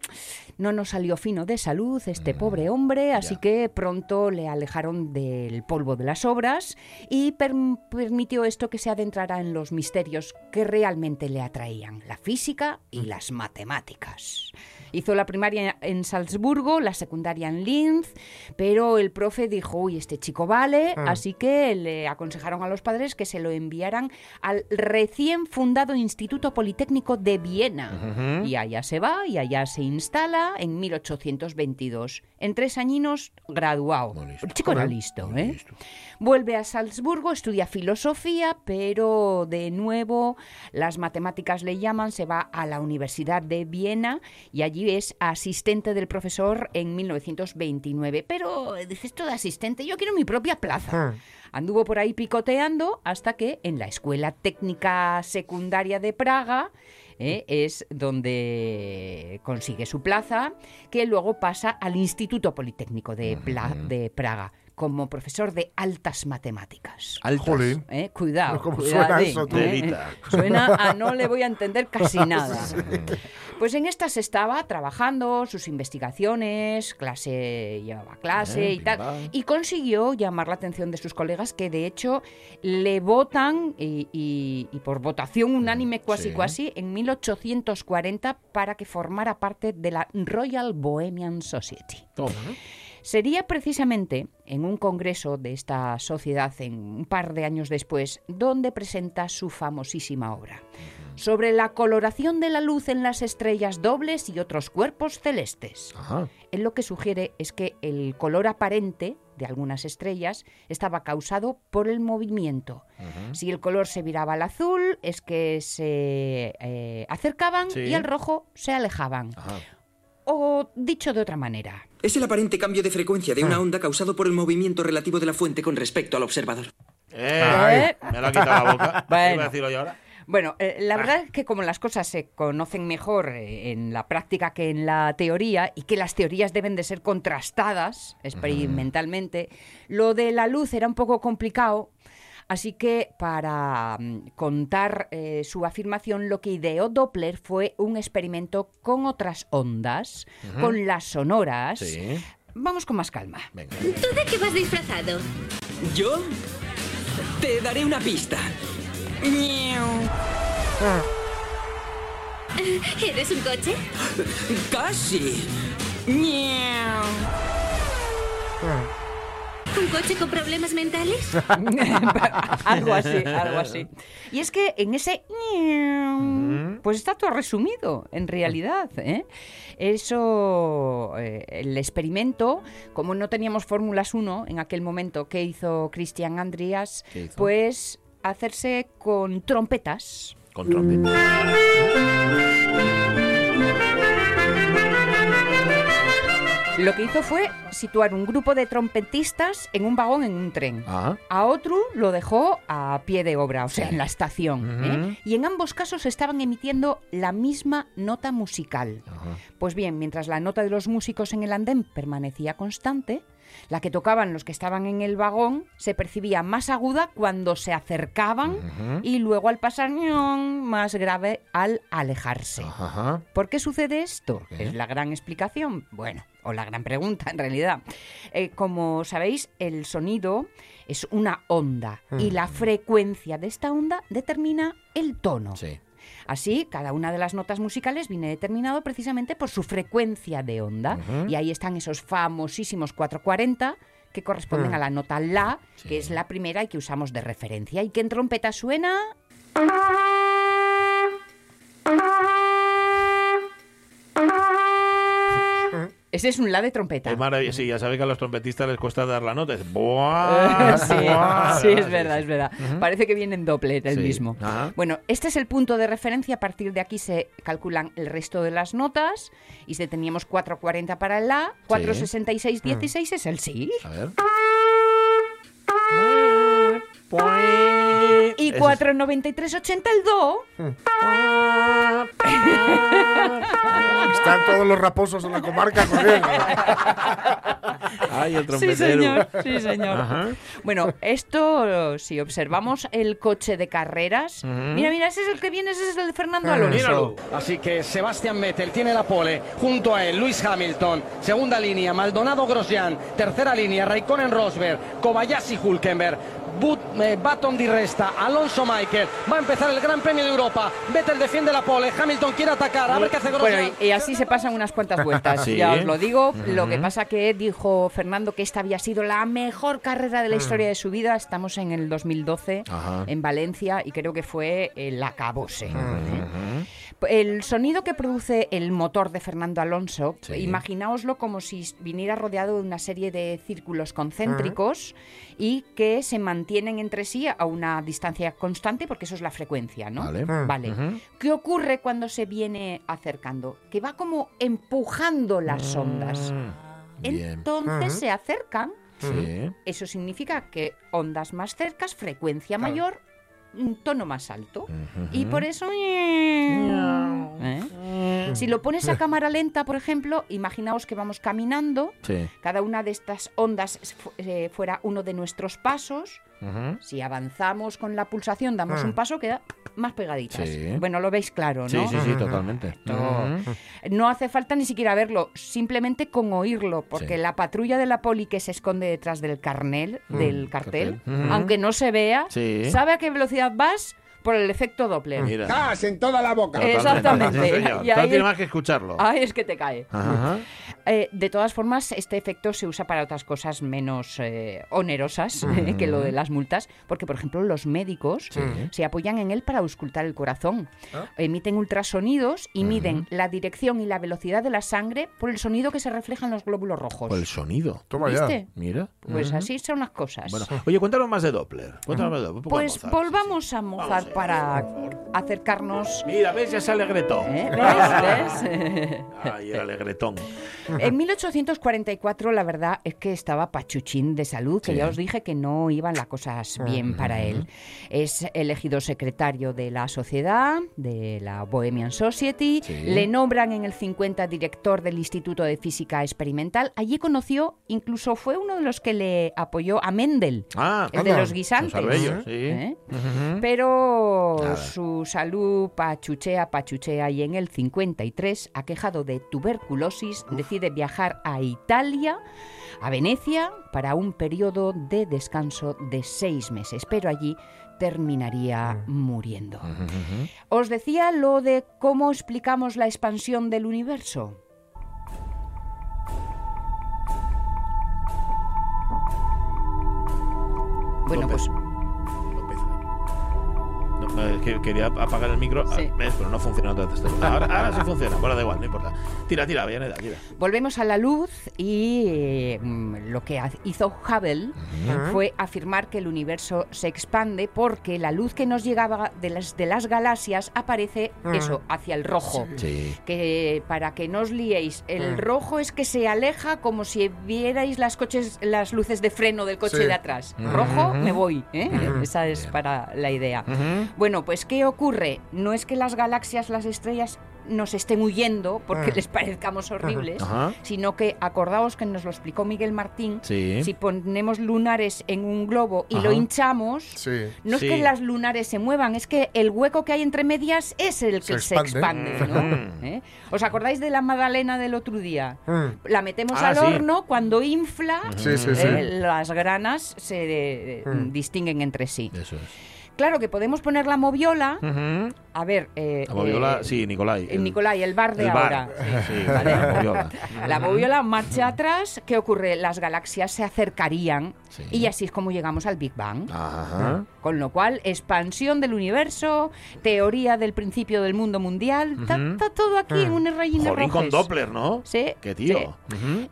no nos salió fino de salud este pobre hombre, así que pronto le alejaron del polvo de las obras y per- permitió esto que se adentrara en los misterios que realmente le atraían, la física y las matemáticas. Hizo la primaria en Salzburgo, la secundaria en Linz, pero el profe dijo, uy, este chico vale, Mm. así que le aconsejaron a los padres que se lo enviaran al recién fundado Instituto Politécnico de Viena. Y allá se va y allá se instala en 1822. En tres añinos graduado. El chico era Joder. listo, ¿eh? Vuelve a Salzburgo, estudia filosofía, pero de nuevo las matemáticas le llaman, se va a la Universidad de Viena y allí es asistente del profesor en 1929. Pero eh, dices esto de asistente, yo quiero mi propia plaza. Anduvo por ahí picoteando hasta que en la Escuela Técnica Secundaria de Praga ¿eh? es donde consigue su plaza, que luego pasa al Instituto Politécnico de, Pla- de Praga como profesor de altas matemáticas. Altas. Eh, Cuidado, ¿Cómo cuidadín, suena eso, tú? ¿eh? Suena a no le voy a entender casi nada. Pues en estas estaba trabajando sus investigaciones, clase llevaba clase Eh, y tal, pam. y consiguió llamar la atención de sus colegas que de hecho le votan y, y- y por votación unánime cuasi Sí. cuasi en 1840 para que formara parte de la Royal Bohemian Society. Sería precisamente en un congreso de esta sociedad en un par de años después donde presenta su famosísima obra sobre la coloración de la luz en las estrellas dobles y otros cuerpos celestes. Él lo que sugiere es que el color aparente de algunas estrellas estaba causado por el movimiento. Si el color se viraba al azul es que se eh, acercaban Sí. y al rojo se alejaban. O dicho de otra manera, Es el aparente cambio de frecuencia de una onda causado por el movimiento relativo de la fuente con respecto al observador. Eh, me lo ha quitado la boca. Bueno. Iba a decirlo yo ahora. Bueno, eh, la verdad es que como las cosas se conocen mejor eh, en la práctica que en la teoría y que las teorías deben de ser contrastadas experimentalmente, lo de la luz era un poco complicado. Así que para mm, contar eh, su afirmación, lo que ideó Doppler fue un experimento con otras ondas, con las sonoras. Sí. Vamos con más calma. ¿Tú de qué vas disfrazado? ¿Yo? Te daré una pista. ¿Eres un coche? ¡Casi! ¿Un coche con problemas mentales? algo así, algo así. Y es que en ese pues está todo resumido, en realidad. ¿eh? Eso, eh, el experimento, como no teníamos Fórmulas 1 en aquel momento, que hizo Christian Andreas? ¿Qué hizo? Pues hacerse con trompetas. Con trompetas. Lo que hizo fue situar un grupo de trompetistas en un vagón en un tren. Ah. A otro lo dejó a pie de obra, o sea, en la estación. ¿eh? Y en ambos casos estaban emitiendo la misma nota musical. Pues bien, mientras la nota de los músicos en el andén permanecía constante, la que tocaban los que estaban en el vagón se percibía más aguda cuando se acercaban y luego al pasar más grave al alejarse. ¿Por qué sucede esto? Es la gran explicación. Bueno, o la gran pregunta en realidad. Eh, como sabéis, el sonido es una onda y la frecuencia de esta onda determina el tono. Así, cada una de las notas musicales viene determinado precisamente por su frecuencia de onda. Y ahí están esos famosísimos 440 que corresponden Mm. a la nota La, que es la primera y que usamos de referencia. ¿Y que en trompeta suena? Ese es un La de trompeta. Es maravilloso. Sí, ya sabéis que a los trompetistas les cuesta dar la nota. Es ¡buah! sí, ¡buah! sí, es verdad, es verdad. Ujú. Parece que viene en doppler el Sí. mismo. Bueno, este es el punto de referencia. A partir de aquí se calculan el resto de las notas. Y si teníamos 440 para el La, 466, 16 es el Sí. A ver. Y Ese es- 493, 80 el Do. Están todos los raposos de la comarca corriendo. Ay, el Sí, señor. Sí, señor. Ajá. Bueno, esto, si observamos el coche de carreras, mira, mira, ese es el que viene, ese es el de Fernando Alonso. Así que Sebastián Vettel tiene la pole, junto a él Luis Hamilton, segunda línea Maldonado Grosjean, tercera línea Raikkonen Rosberg, Kobayashi Hulkenberg, But, eh, Baton di Resta, Alonso Michael, va a empezar el Gran Premio de Europa, Vettel defiende la pole, Hamilton quiere atacar, a ver qué hace. Bueno, y, y así se pasan unas cuantas vueltas, Sí. ya os lo digo. Ujú. Lo que pasa que dijo Fernando que esta había sido la mejor carrera de la Mm. historia de su vida. Estamos en el 2012 Ajá. en Valencia y creo que fue el acabose. ¿eh? El sonido que produce el motor de Fernando Alonso, Sí. imaginaoslo como si viniera rodeado de una serie de círculos concéntricos y que se mantienen entre sí a una distancia constante, porque eso es la frecuencia, ¿no? Vale. Vale. Ujú. ¿Qué ocurre cuando se viene acercando? Que va como empujando las ondas. Mm, Bien. Entonces se acercan. Sí. Eso significa que ondas más cercas, frecuencia mayor, un tono más alto. Y por eso... ¿eh? Si lo pones a cámara lenta, por ejemplo, imaginaos que vamos caminando, Sí. cada una de estas ondas fu- eh, fuera uno de nuestros pasos. Si avanzamos con la pulsación, damos Mm. un paso, queda más pegaditas. Sí. Bueno, lo veis claro, ¿no? Sí, sí, sí, totalmente. No hace falta ni siquiera verlo, simplemente con oírlo, porque Sí. la patrulla de la poli que se esconde detrás del carnel, Mm, del cartel, aunque no se vea, Sí. sabe a qué velocidad vas por el efecto Doppler. Mira. ¡Gas en toda la boca! Exactamente. Sí, señor. Y No ahí- tiene más que escucharlo. Ay, es que te cae. Ajá. Eh, de todas formas, este efecto se usa para otras cosas menos eh, onerosas Ujú. que lo de las multas, porque, por ejemplo, los médicos Sí. se apoyan en él para auscultar el corazón. Ah. Emiten ultrasonidos y miden la dirección y la velocidad de la sangre por el sonido que se refleja en los glóbulos rojos. O el sonido. Toma ya. ¿Viste? Mira. Pues así son las cosas. Bueno, oye, cuéntanos más de Doppler. Cuéntanos más de Doppler. Pues Mozart. volvamos a Mozart para acercarnos. Mira, ves, ya sale Gretón. ¿Eh? ¿Ves? ¿Ves? Ay, el alegretón. En 1844 la verdad es que estaba pachuchín de salud, que Sí. ya os dije que no iban las cosas bien para él. Es elegido secretario de la sociedad, de la Bohemian Society, Sí. le nombran en el 50 director del Instituto de Física Experimental. Allí conoció, incluso fue uno de los que le apoyó a Mendel, Ah, el de anda. los guisantes. Los arbellos, sí. ¿Eh? Ujú. Pero Nada. su salud pachuchea, pachuchea y en el 53, aquejado de tuberculosis, decide viajar a Italia, a Venecia, para un periodo de descanso de seis meses. Pero allí terminaría muriendo. Ujú. Os decía lo de cómo explicamos la expansión del universo. Bueno, pues. No, que- quería apagar el micro, Sí. ah, pero no funciona entonces. Ahora, ahora sí funciona. Bueno, da igual, no importa. Tira, tira, Villaneda, tira. Volvemos a la luz y eh, mm, lo que hizo Hubble fue afirmar que el universo se expande porque la luz que nos llegaba de las, de las galaxias aparece eso, hacia el rojo. Sí. Que para que no os liéis, el Mm. rojo es que se aleja como si vierais las coches, las luces de freno del coche Sí. de atrás. Rojo, me voy. ¿eh? Esa es Bien. para la idea. Bueno, pues ¿qué ocurre? No es que las galaxias, las estrellas nos estén huyendo porque Ah. les parezcamos horribles, Ajá. sino que acordaos que nos lo explicó Miguel Martín. Sí. Si ponemos lunares en un globo y lo hinchamos, Sí. no Sí. es que las lunares se muevan, es que el hueco que hay entre medias es el que Se se expande. ¿no? Mm. ¿Eh? ¿Os acordáis de la magdalena del otro día? Mm. La metemos Ah, al sí. horno, cuando infla, Sí, sí, ¿eh? las granas se eh, Mm. distinguen entre sí. Eso es. Claro que podemos poner la moviola. A ver, eh, La moviola, eh, sí, Nicolai. el- Nicolai, el bar de el ahora. bar. Sí, Vale. la moviola. La moviola marcha atrás. ¿Qué ocurre? Las galaxias se acercarían Sí. y así es como llegamos al Big Bang. Ajá. Con lo cual, expansión del universo, teoría del principio del mundo mundial, está todo aquí en unas rayinas Jolín con. Doppler, ¿no? Sí. Qué tío.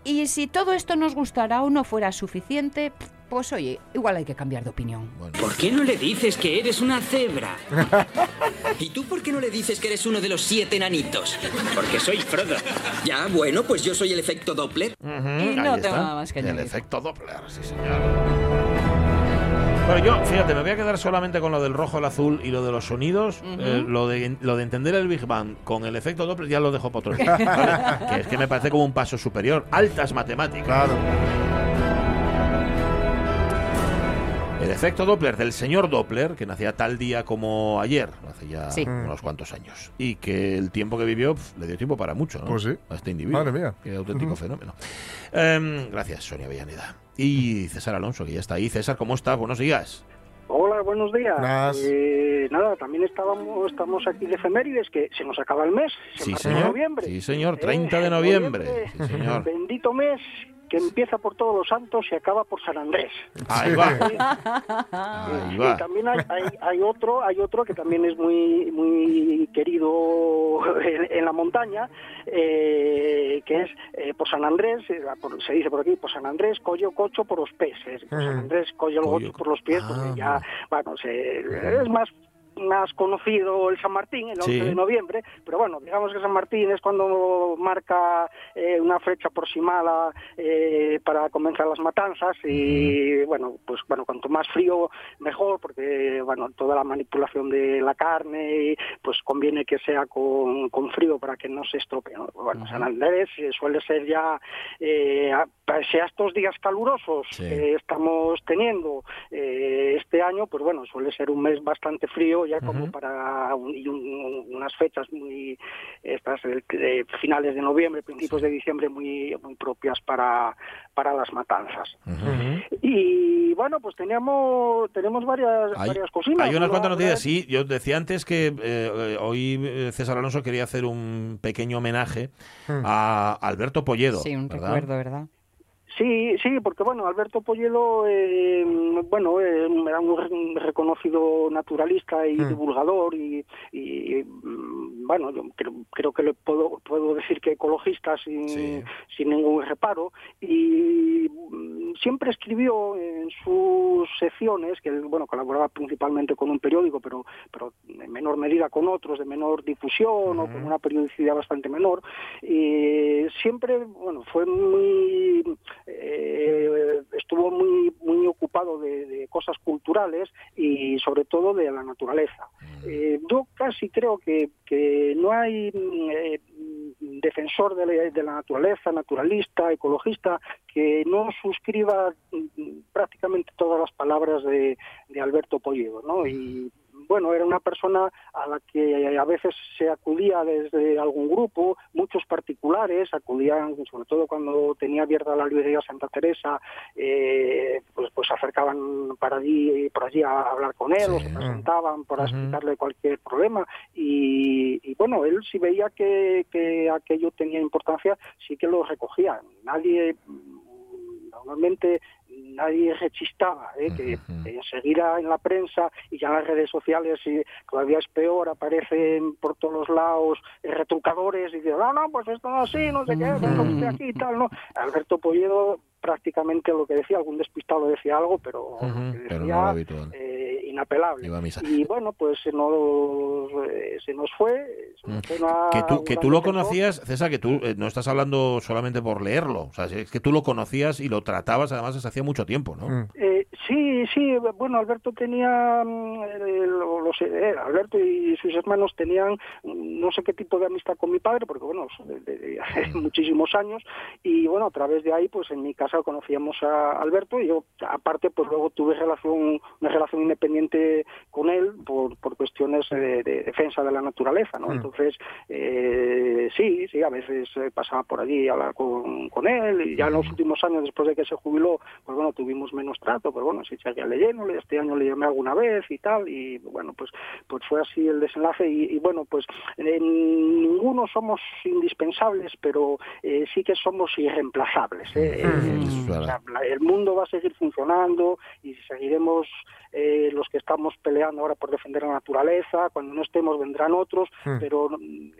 Y si todo esto nos gustara o no fuera suficiente, pues oye, igual hay que cambiar de opinión. Bueno. ¿Por qué no le dices que eres una cebra? ¿Y tú por qué no le dices que eres uno de los siete enanitos? Porque soy Frodo. Ya, bueno, pues yo soy el efecto Doppler. Ujú, Y ahí no está. tengo nada más que El añadir. efecto Doppler, sí, señor. Bueno, yo, fíjate, me voy a quedar solamente con lo del rojo, el azul y lo de los sonidos. Ujú. Eh, lo, de, lo de entender el Big Bang con el efecto Doppler ya lo dejo para otro día, ¿vale? que es que me parece como un paso superior. Altas matemáticas. Claro. Efecto Doppler del señor Doppler, que nacía tal día como ayer, hace ya Sí. unos cuantos años, y que el tiempo que vivió pf, le dio tiempo para mucho, ¿no? Pues sí. A este individuo. Madre mía. Qué auténtico fenómeno. Em, gracias, Sonia Villaneda. Y César Alonso, que ya está ahí. César, ¿cómo estás? Buenos días. Hola, buenos días. Buenas. Eh, nada, también estábamos, estamos aquí de efemérides, que se nos acaba el mes, se Sí, señor. noviembre. Sí, señor. Eh, 30 de noviembre. Sí, señor. Bendito mes que empieza por todos los santos y acaba por San Andrés. Ahí va. Sí. Ahí Y también hay, hay, hay otro, hay otro que también es muy muy querido en, en la montaña, eh, que es eh, por San Andrés, eh, por- se dice por aquí, por San Andrés, collo cocho por los pies. eh, Por San. Andrés, collo gocho por los pies, porque ah, ya, bueno, se, es más más conocido el San Martín, el 11 Sí. de noviembre, pero bueno, digamos que San Martín es cuando marca eh, una fecha aproximada eh, para comenzar las matanzas y bueno, pues bueno, cuanto más frío mejor, porque bueno, toda la manipulación de la carne, pues conviene que sea con, con frío para que no se estropee. ¿no? Bueno, San Andrés eh, suele ser ya, eh, pese a estos días calurosos Sí. que estamos teniendo eh, este año, pues bueno, suele ser un mes bastante frío ya como para un- y un- unas fechas muy estas eh, de finales de noviembre, principios de diciembre muy muy propias para para las matanzas. Y bueno, pues teníamos tenemos varias Hay, varias cositas. hay unas cuantas noticias, sí. Yo decía antes que eh, hoy eh, César Alonso quería hacer un pequeño homenaje a Alberto Polledo. Sí, un ¿verdad? recuerdo, ¿verdad? Sí, sí, porque bueno, Alberto Pollelo, eh, bueno, eh, era un re- reconocido naturalista y Mm. divulgador y, y, mm, bueno, yo creo, creo que le puedo, puedo decir que ecologista sin, sin ningún reparo. Y mm, siempre escribió en sus secciones, que él, bueno, colaboraba principalmente con un periódico, pero, pero en menor medida con otros, de menor difusión o con una periodicidad bastante menor, y siempre, bueno, fue muy eh, estuvo muy muy ocupado de, de cosas culturales y sobre todo de la naturaleza. Eh, yo casi creo que, que no hay mm, eh, defensor de la, de la naturaleza, naturalista, ecologista, que no suscriba mm, prácticamente todas las palabras de, de Alberto Polledo, ¿no? Y bueno, era una persona a la que a veces se acudía desde algún grupo, muchos particulares acudían, sobre todo cuando tenía abierta la librería Santa Teresa, eh, pues, pues se acercaban para allí, por allí a hablar con él, o se presentaban para explicarle cualquier problema. Y, y, bueno, él si veía que, que aquello tenía importancia, sí que lo recogía. Nadie normalmente nadie rechistaba ¿eh? que que enseguida en la prensa y ya en las redes sociales y todavía es peor aparecen por todos los lados retrucadores y dicen no no pues esto no así no sé qué venga usted aquí y tal no Alberto Polledo prácticamente lo que decía algún despistado decía algo pero lo que Pero no lo habitual. eh, inapelable Iba a misa. y bueno pues se nos eh, se nos fue se nos fue una- Que tú, que un tú lo conocías, César, que tú eh, no estás hablando solamente por leerlo. O sea, es que tú lo conocías y lo tratabas además desde hacía mucho tiempo, ¿no? Eh, sí, sí, bueno, Alberto tenía, mm, eh, lo- eh, Alberto y sus hermanos tenían mm, no sé qué tipo de amistad con mi padre, porque bueno, hace muchísimos años, y bueno, a través de ahí, pues en mi casa conocíamos a Alberto, y yo aparte, pues luego tuve relación, una relación independiente con él por, por cuestiones de, de defensa de la naturaleza, ¿no? Mm. Entonces, eh, sí, sí, a veces eh, pasaba por allí a hablar con, con él, y ya en los últimos años, después de que se jubiló, pues bueno, tuvimos menos trato, pero bueno, sí seguía leyendo, este año le llamé alguna vez y tal, y bueno, pues pues fue así el desenlace, y, y bueno, pues en ninguno somos indispensables, pero eh, sí que somos irreemplazables. ¿eh? O sea, la- el mundo va a seguir funcionando y seguiremos eh, los que estamos peleando ahora por defender la naturaleza, cuando no estemos vendrán otros, Mm. pero mm,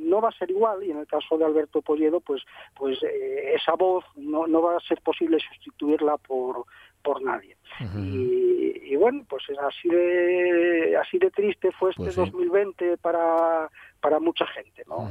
no va a ser igual y en el caso de Alberto Polledo pues pues eh, esa voz no, no va a ser posible sustituirla por por nadie. Y, y bueno pues es así de así de triste fue este Pues sí. 2020 para para mucha gente no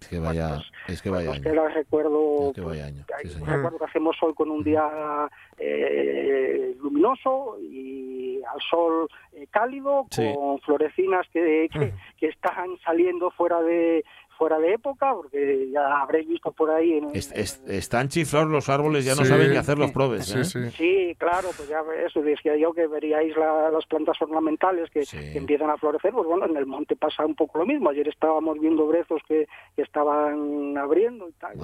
Es que vaya, es que vaya Nos año. queda el recuerdo, Es que vaya año. Sí, un señor. recuerdo que hacemos hoy con un día eh, luminoso y al sol eh, cálido, Sí. con florecinas que, que, que están saliendo fuera de fuera de época, porque ya habréis visto por ahí en, Es- es- están chiflados los árboles, ya no saben ni hacer los probes. Sí, ¿eh? sí. Sí, claro, pues ya eso decía yo que veríais la- las plantas ornamentales que, que empiezan a florecer, pues bueno, en el monte pasa un poco lo mismo. Ayer estábamos viendo brezos que, que estaban abriendo y tal.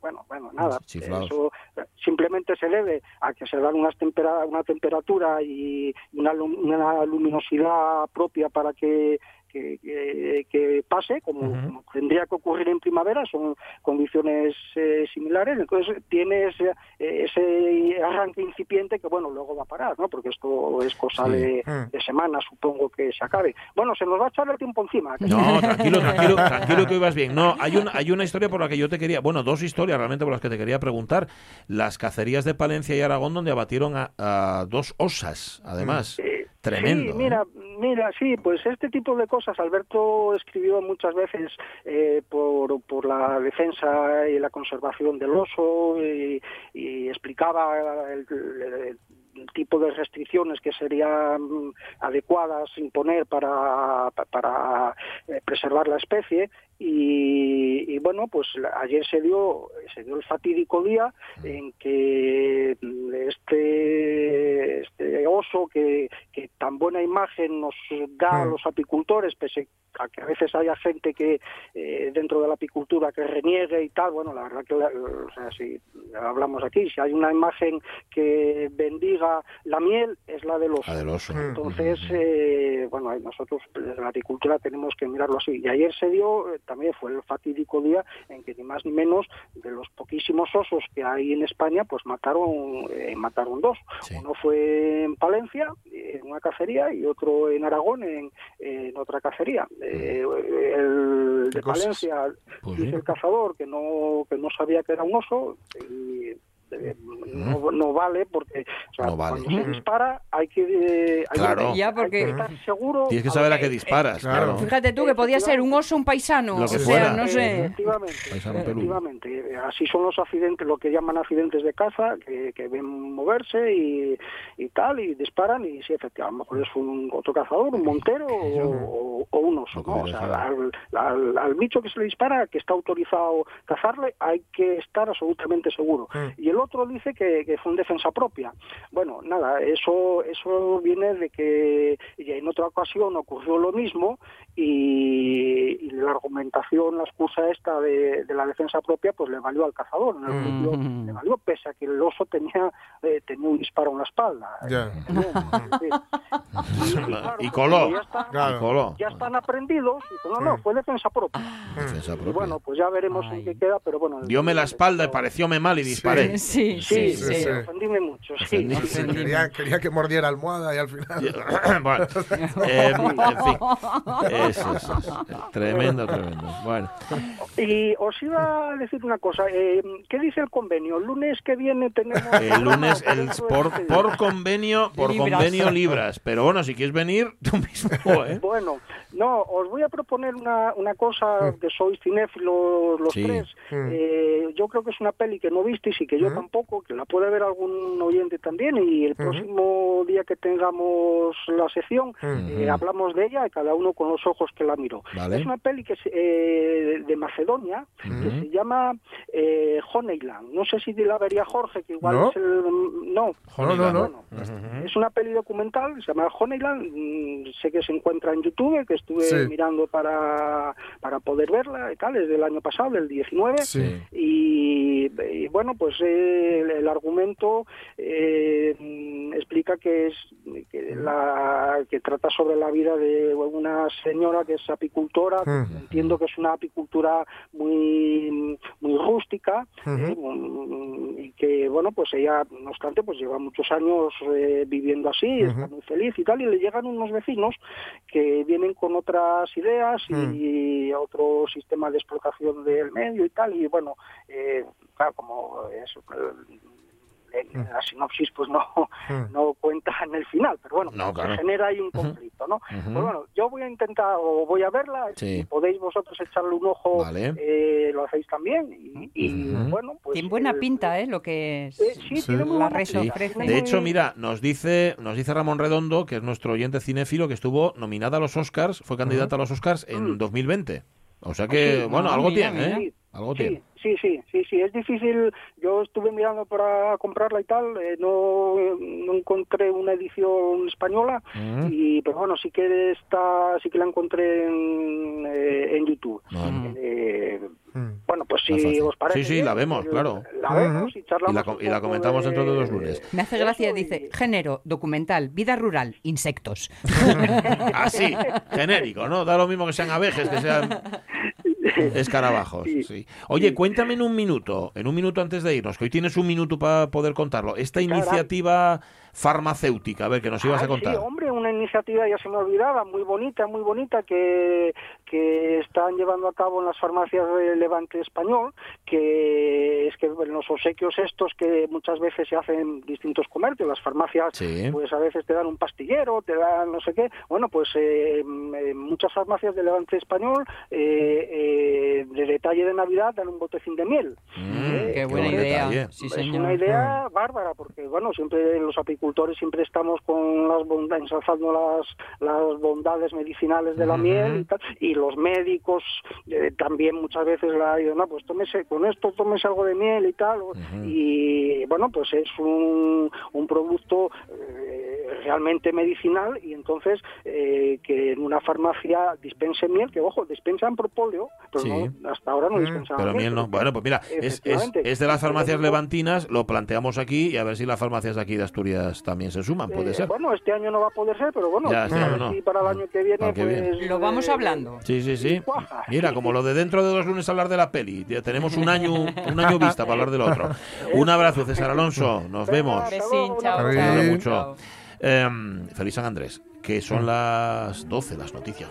Bueno, bueno, nada. Chiflados. Eso eh, simplemente se debe a que se dan unas tempera- una temperatura y una, una luminosidad propia para que que, que- que pase, como, como tendría que ocurrir en primavera, son condiciones eh, similares, entonces tienes eh, ese arranque incipiente que, bueno, luego va a parar, ¿no? Porque esto es cosa Sí. de, Mm. de semanas, supongo que se acabe. Bueno, se nos va a echar el tiempo encima. No, tranquilo, tranquilo, tranquilo que ibas bien. No, hay una, hay una historia por la que yo te quería, bueno, dos historias realmente por las que te quería preguntar. Las cacerías de Palencia y Aragón donde abatieron a, a dos osas, además. Tremendo. Sí, ¿eh? mira, mira, sí, pues este tipo de cosas, Alberto escribió muchas veces eh, por, por la defensa y la conservación del oso y, y explicaba el tipo de restricciones que serían adecuadas imponer para, pa- para eh, preservar la especie y, y, bueno pues ayer se dio se dio el fatídico día en que mm, este este oso que, que tan buena imagen nos da a los apicultores pese a que a veces haya gente que eh, dentro de la apicultura que reniegue y tal bueno la verdad que o sea, si hablamos aquí si hay una imagen que bendiga la miel es la del oso La del oso. entonces, eh, bueno, nosotros desde la agricultura tenemos que mirarlo así. Y ayer se dio, eh, también fue el fatídico día en que ni más ni menos de los poquísimos osos que hay en España, pues mataron eh, mataron dos. Uno fue en Palencia, en una cacería, y otro en Aragón, en, en otra cacería. Eh, el de? Palencia, Pues dice el cazador que no, que no sabía que era un oso, y eh, no, no vale porque o sea, No vale. cuando se dispara hay que, eh, hay Claro. que- Ya, hay porque- que estar seguro Tienes que saber a qué disparas, claro. Fíjate tú que podía ser un oso, un paisano. Lo o que sea, fuera. no sé. Efectivamente. Así son los accidentes, lo que llaman accidentes de caza, que, que ven moverse y, y tal, y disparan, y sí, efectivamente, a lo mejor es un otro cazador, un montero o, o un oso, ¿no? O sea, al, al- al bicho que se le dispara, que está autorizado cazarle, hay que estar absolutamente seguro. Y el otro dice que, fue en defensa propia. Bueno, nada, eso, eso viene de que ya en otra ocasión ocurrió lo mismo y, y la argumentación, la excusa esta de, de la defensa propia, pues le valió al cazador. En el Mm. juicio le valió, pese a que el oso tenía, eh, tenía un disparo en la espalda. Ya. Y coló. Ya, está- Y coló. ya están aprendidos. Y dice, no, no, fue defensa propia. Defensa Y propia. bueno, pues ya veremos en qué queda, pero bueno. Diome la espalda y parecióme mal y disparé. Sí, Sí, sí, sí. ofendíme mucho, sí. Sí, quería, quería que mordiera almohada y al final. Bueno, eh, en fin. Eso, eso, eso. Tremendo, tremendo. Bueno, Y os iba a decir una cosa, eh, ¿qué dice el convenio? El lunes que viene tenemos... el lunes el, por, por convenio, por Libras. convenio libras. Pero bueno, si quieres venir, tú mismo, ¿eh? Bueno, no, os voy a proponer una, una cosa, que sois cinéfilos los Sí. tres. Mm. Eh, yo creo que es una peli que no visteis y que yo tampoco, que la puede ver algún oyente también. Y el próximo día que tengamos la sección, eh, hablamos de ella y cada uno con los ojos que la miró. Vale. Es una peli que es, eh, de Macedonia que se llama eh, Honeyland. No sé si la vería Jorge, que igual ¿No? es el. No, No, no, no. Bueno, es una peli documental, se llama Honeyland, mm, sé que se encuentra en YouTube, que estuve Sí. mirando para, para poder verla y tal, es del año pasado, del 19, Sí. y, y bueno, pues eh, el, el argumento eh, mm, explica que es que, la, que trata sobre la vida de una señora que es apicultora, que entiendo que es una apicultura muy, muy rústica, eh, mm, y que bueno pues ella no obstante pues lleva muchos años eh, viviendo así está muy feliz y tal y le llegan unos vecinos que vienen con otras ideas y otro sistema de explotación del medio y tal y bueno eh, claro como es en la sinopsis pues no, no cuenta en el final, pero bueno, No, claro. se genera ahí un conflicto, ¿no? Pues bueno, yo voy a intentar, o voy a verla, Sí. si podéis vosotros echarle un ojo, Vale. eh, lo hacéis también, y, bueno, pues... Tiene buena eh, pinta, ¿eh? Lo que es sí, tiene muy la buena red Sí. ofrece. De hecho, mira, nos dice, nos dice Ramón Redondo, que es nuestro oyente cinéfilo, que estuvo nominada a los Oscars, fue candidata a los Oscars en 2020. O sea que, Sí, bueno, ah, algo mira, tiene, mira. ¿eh? Algo Sí, tiene. sí, sí, sí, sí, es difícil. Yo estuve mirando para comprarla y tal, eh, no, no encontré una edición española, Mm. y pero bueno, sí que está, sí que la encontré en, eh, en YouTube. Eh, Bueno, pues si os parece. Sí, sí, bien, la vemos, eh, claro. La vemos y charlamos. Y la, y comentamos dentro de dos lunes. Me hace gracia, dice, género, documental, vida rural, insectos. Así, genérico, ¿no? Da lo mismo que sean abejas, que sean escarabajos. Sí. Oye, cuéntame en un minuto, en un minuto antes de irnos, que hoy tienes un minuto para poder contarlo. Esta iniciativa farmacéutica, a ver, que nos ibas a Ah, contar. Sí, hombre, una iniciativa ya se me olvidaba, muy bonita, muy bonita, que, que están llevando a cabo en las farmacias de Levante Español, que es que los obsequios estos que muchas veces se hacen en distintos comercios, las farmacias Sí. pues a veces te dan un pastillero, te dan no sé qué, bueno, pues eh, en muchas farmacias de Levante Español eh, eh, de detalle de Navidad dan un botecín de miel. Mm, qué buena buen idea. Sí, es señor. una idea bárbara porque bueno siempre los apicultores siempre estamos con las bondades ensalzando las las bondades medicinales de la miel y tal y los médicos eh, también muchas veces la dicen no pues tómese con esto tómese algo de miel y tal y bueno pues es un, un producto eh, realmente medicinal y entonces eh, que en una farmacia dispense miel que ojo dispensan propóleo pero Sí. no, hasta ahora no dispensan Pero miel. no. Bueno, pues mira, es, es, de las farmacias levantinas, lo planteamos aquí y a ver si las farmacias aquí de Asturias también se suman, puede Eh, ser. Bueno, este año no va a poder ser, pero bueno, Ya, este año ver no. si para el año que viene, pues... viene. Lo vamos hablando. Sí, sí, sí. Mira, como lo de dentro de dos lunes hablar de la peli. Ya tenemos un año, un año vista para hablar del otro. Un abrazo, César Alonso. Nos vemos. Besín, chao, chao. mucho. Em, feliz San Andrés, que son las 12 las noticias.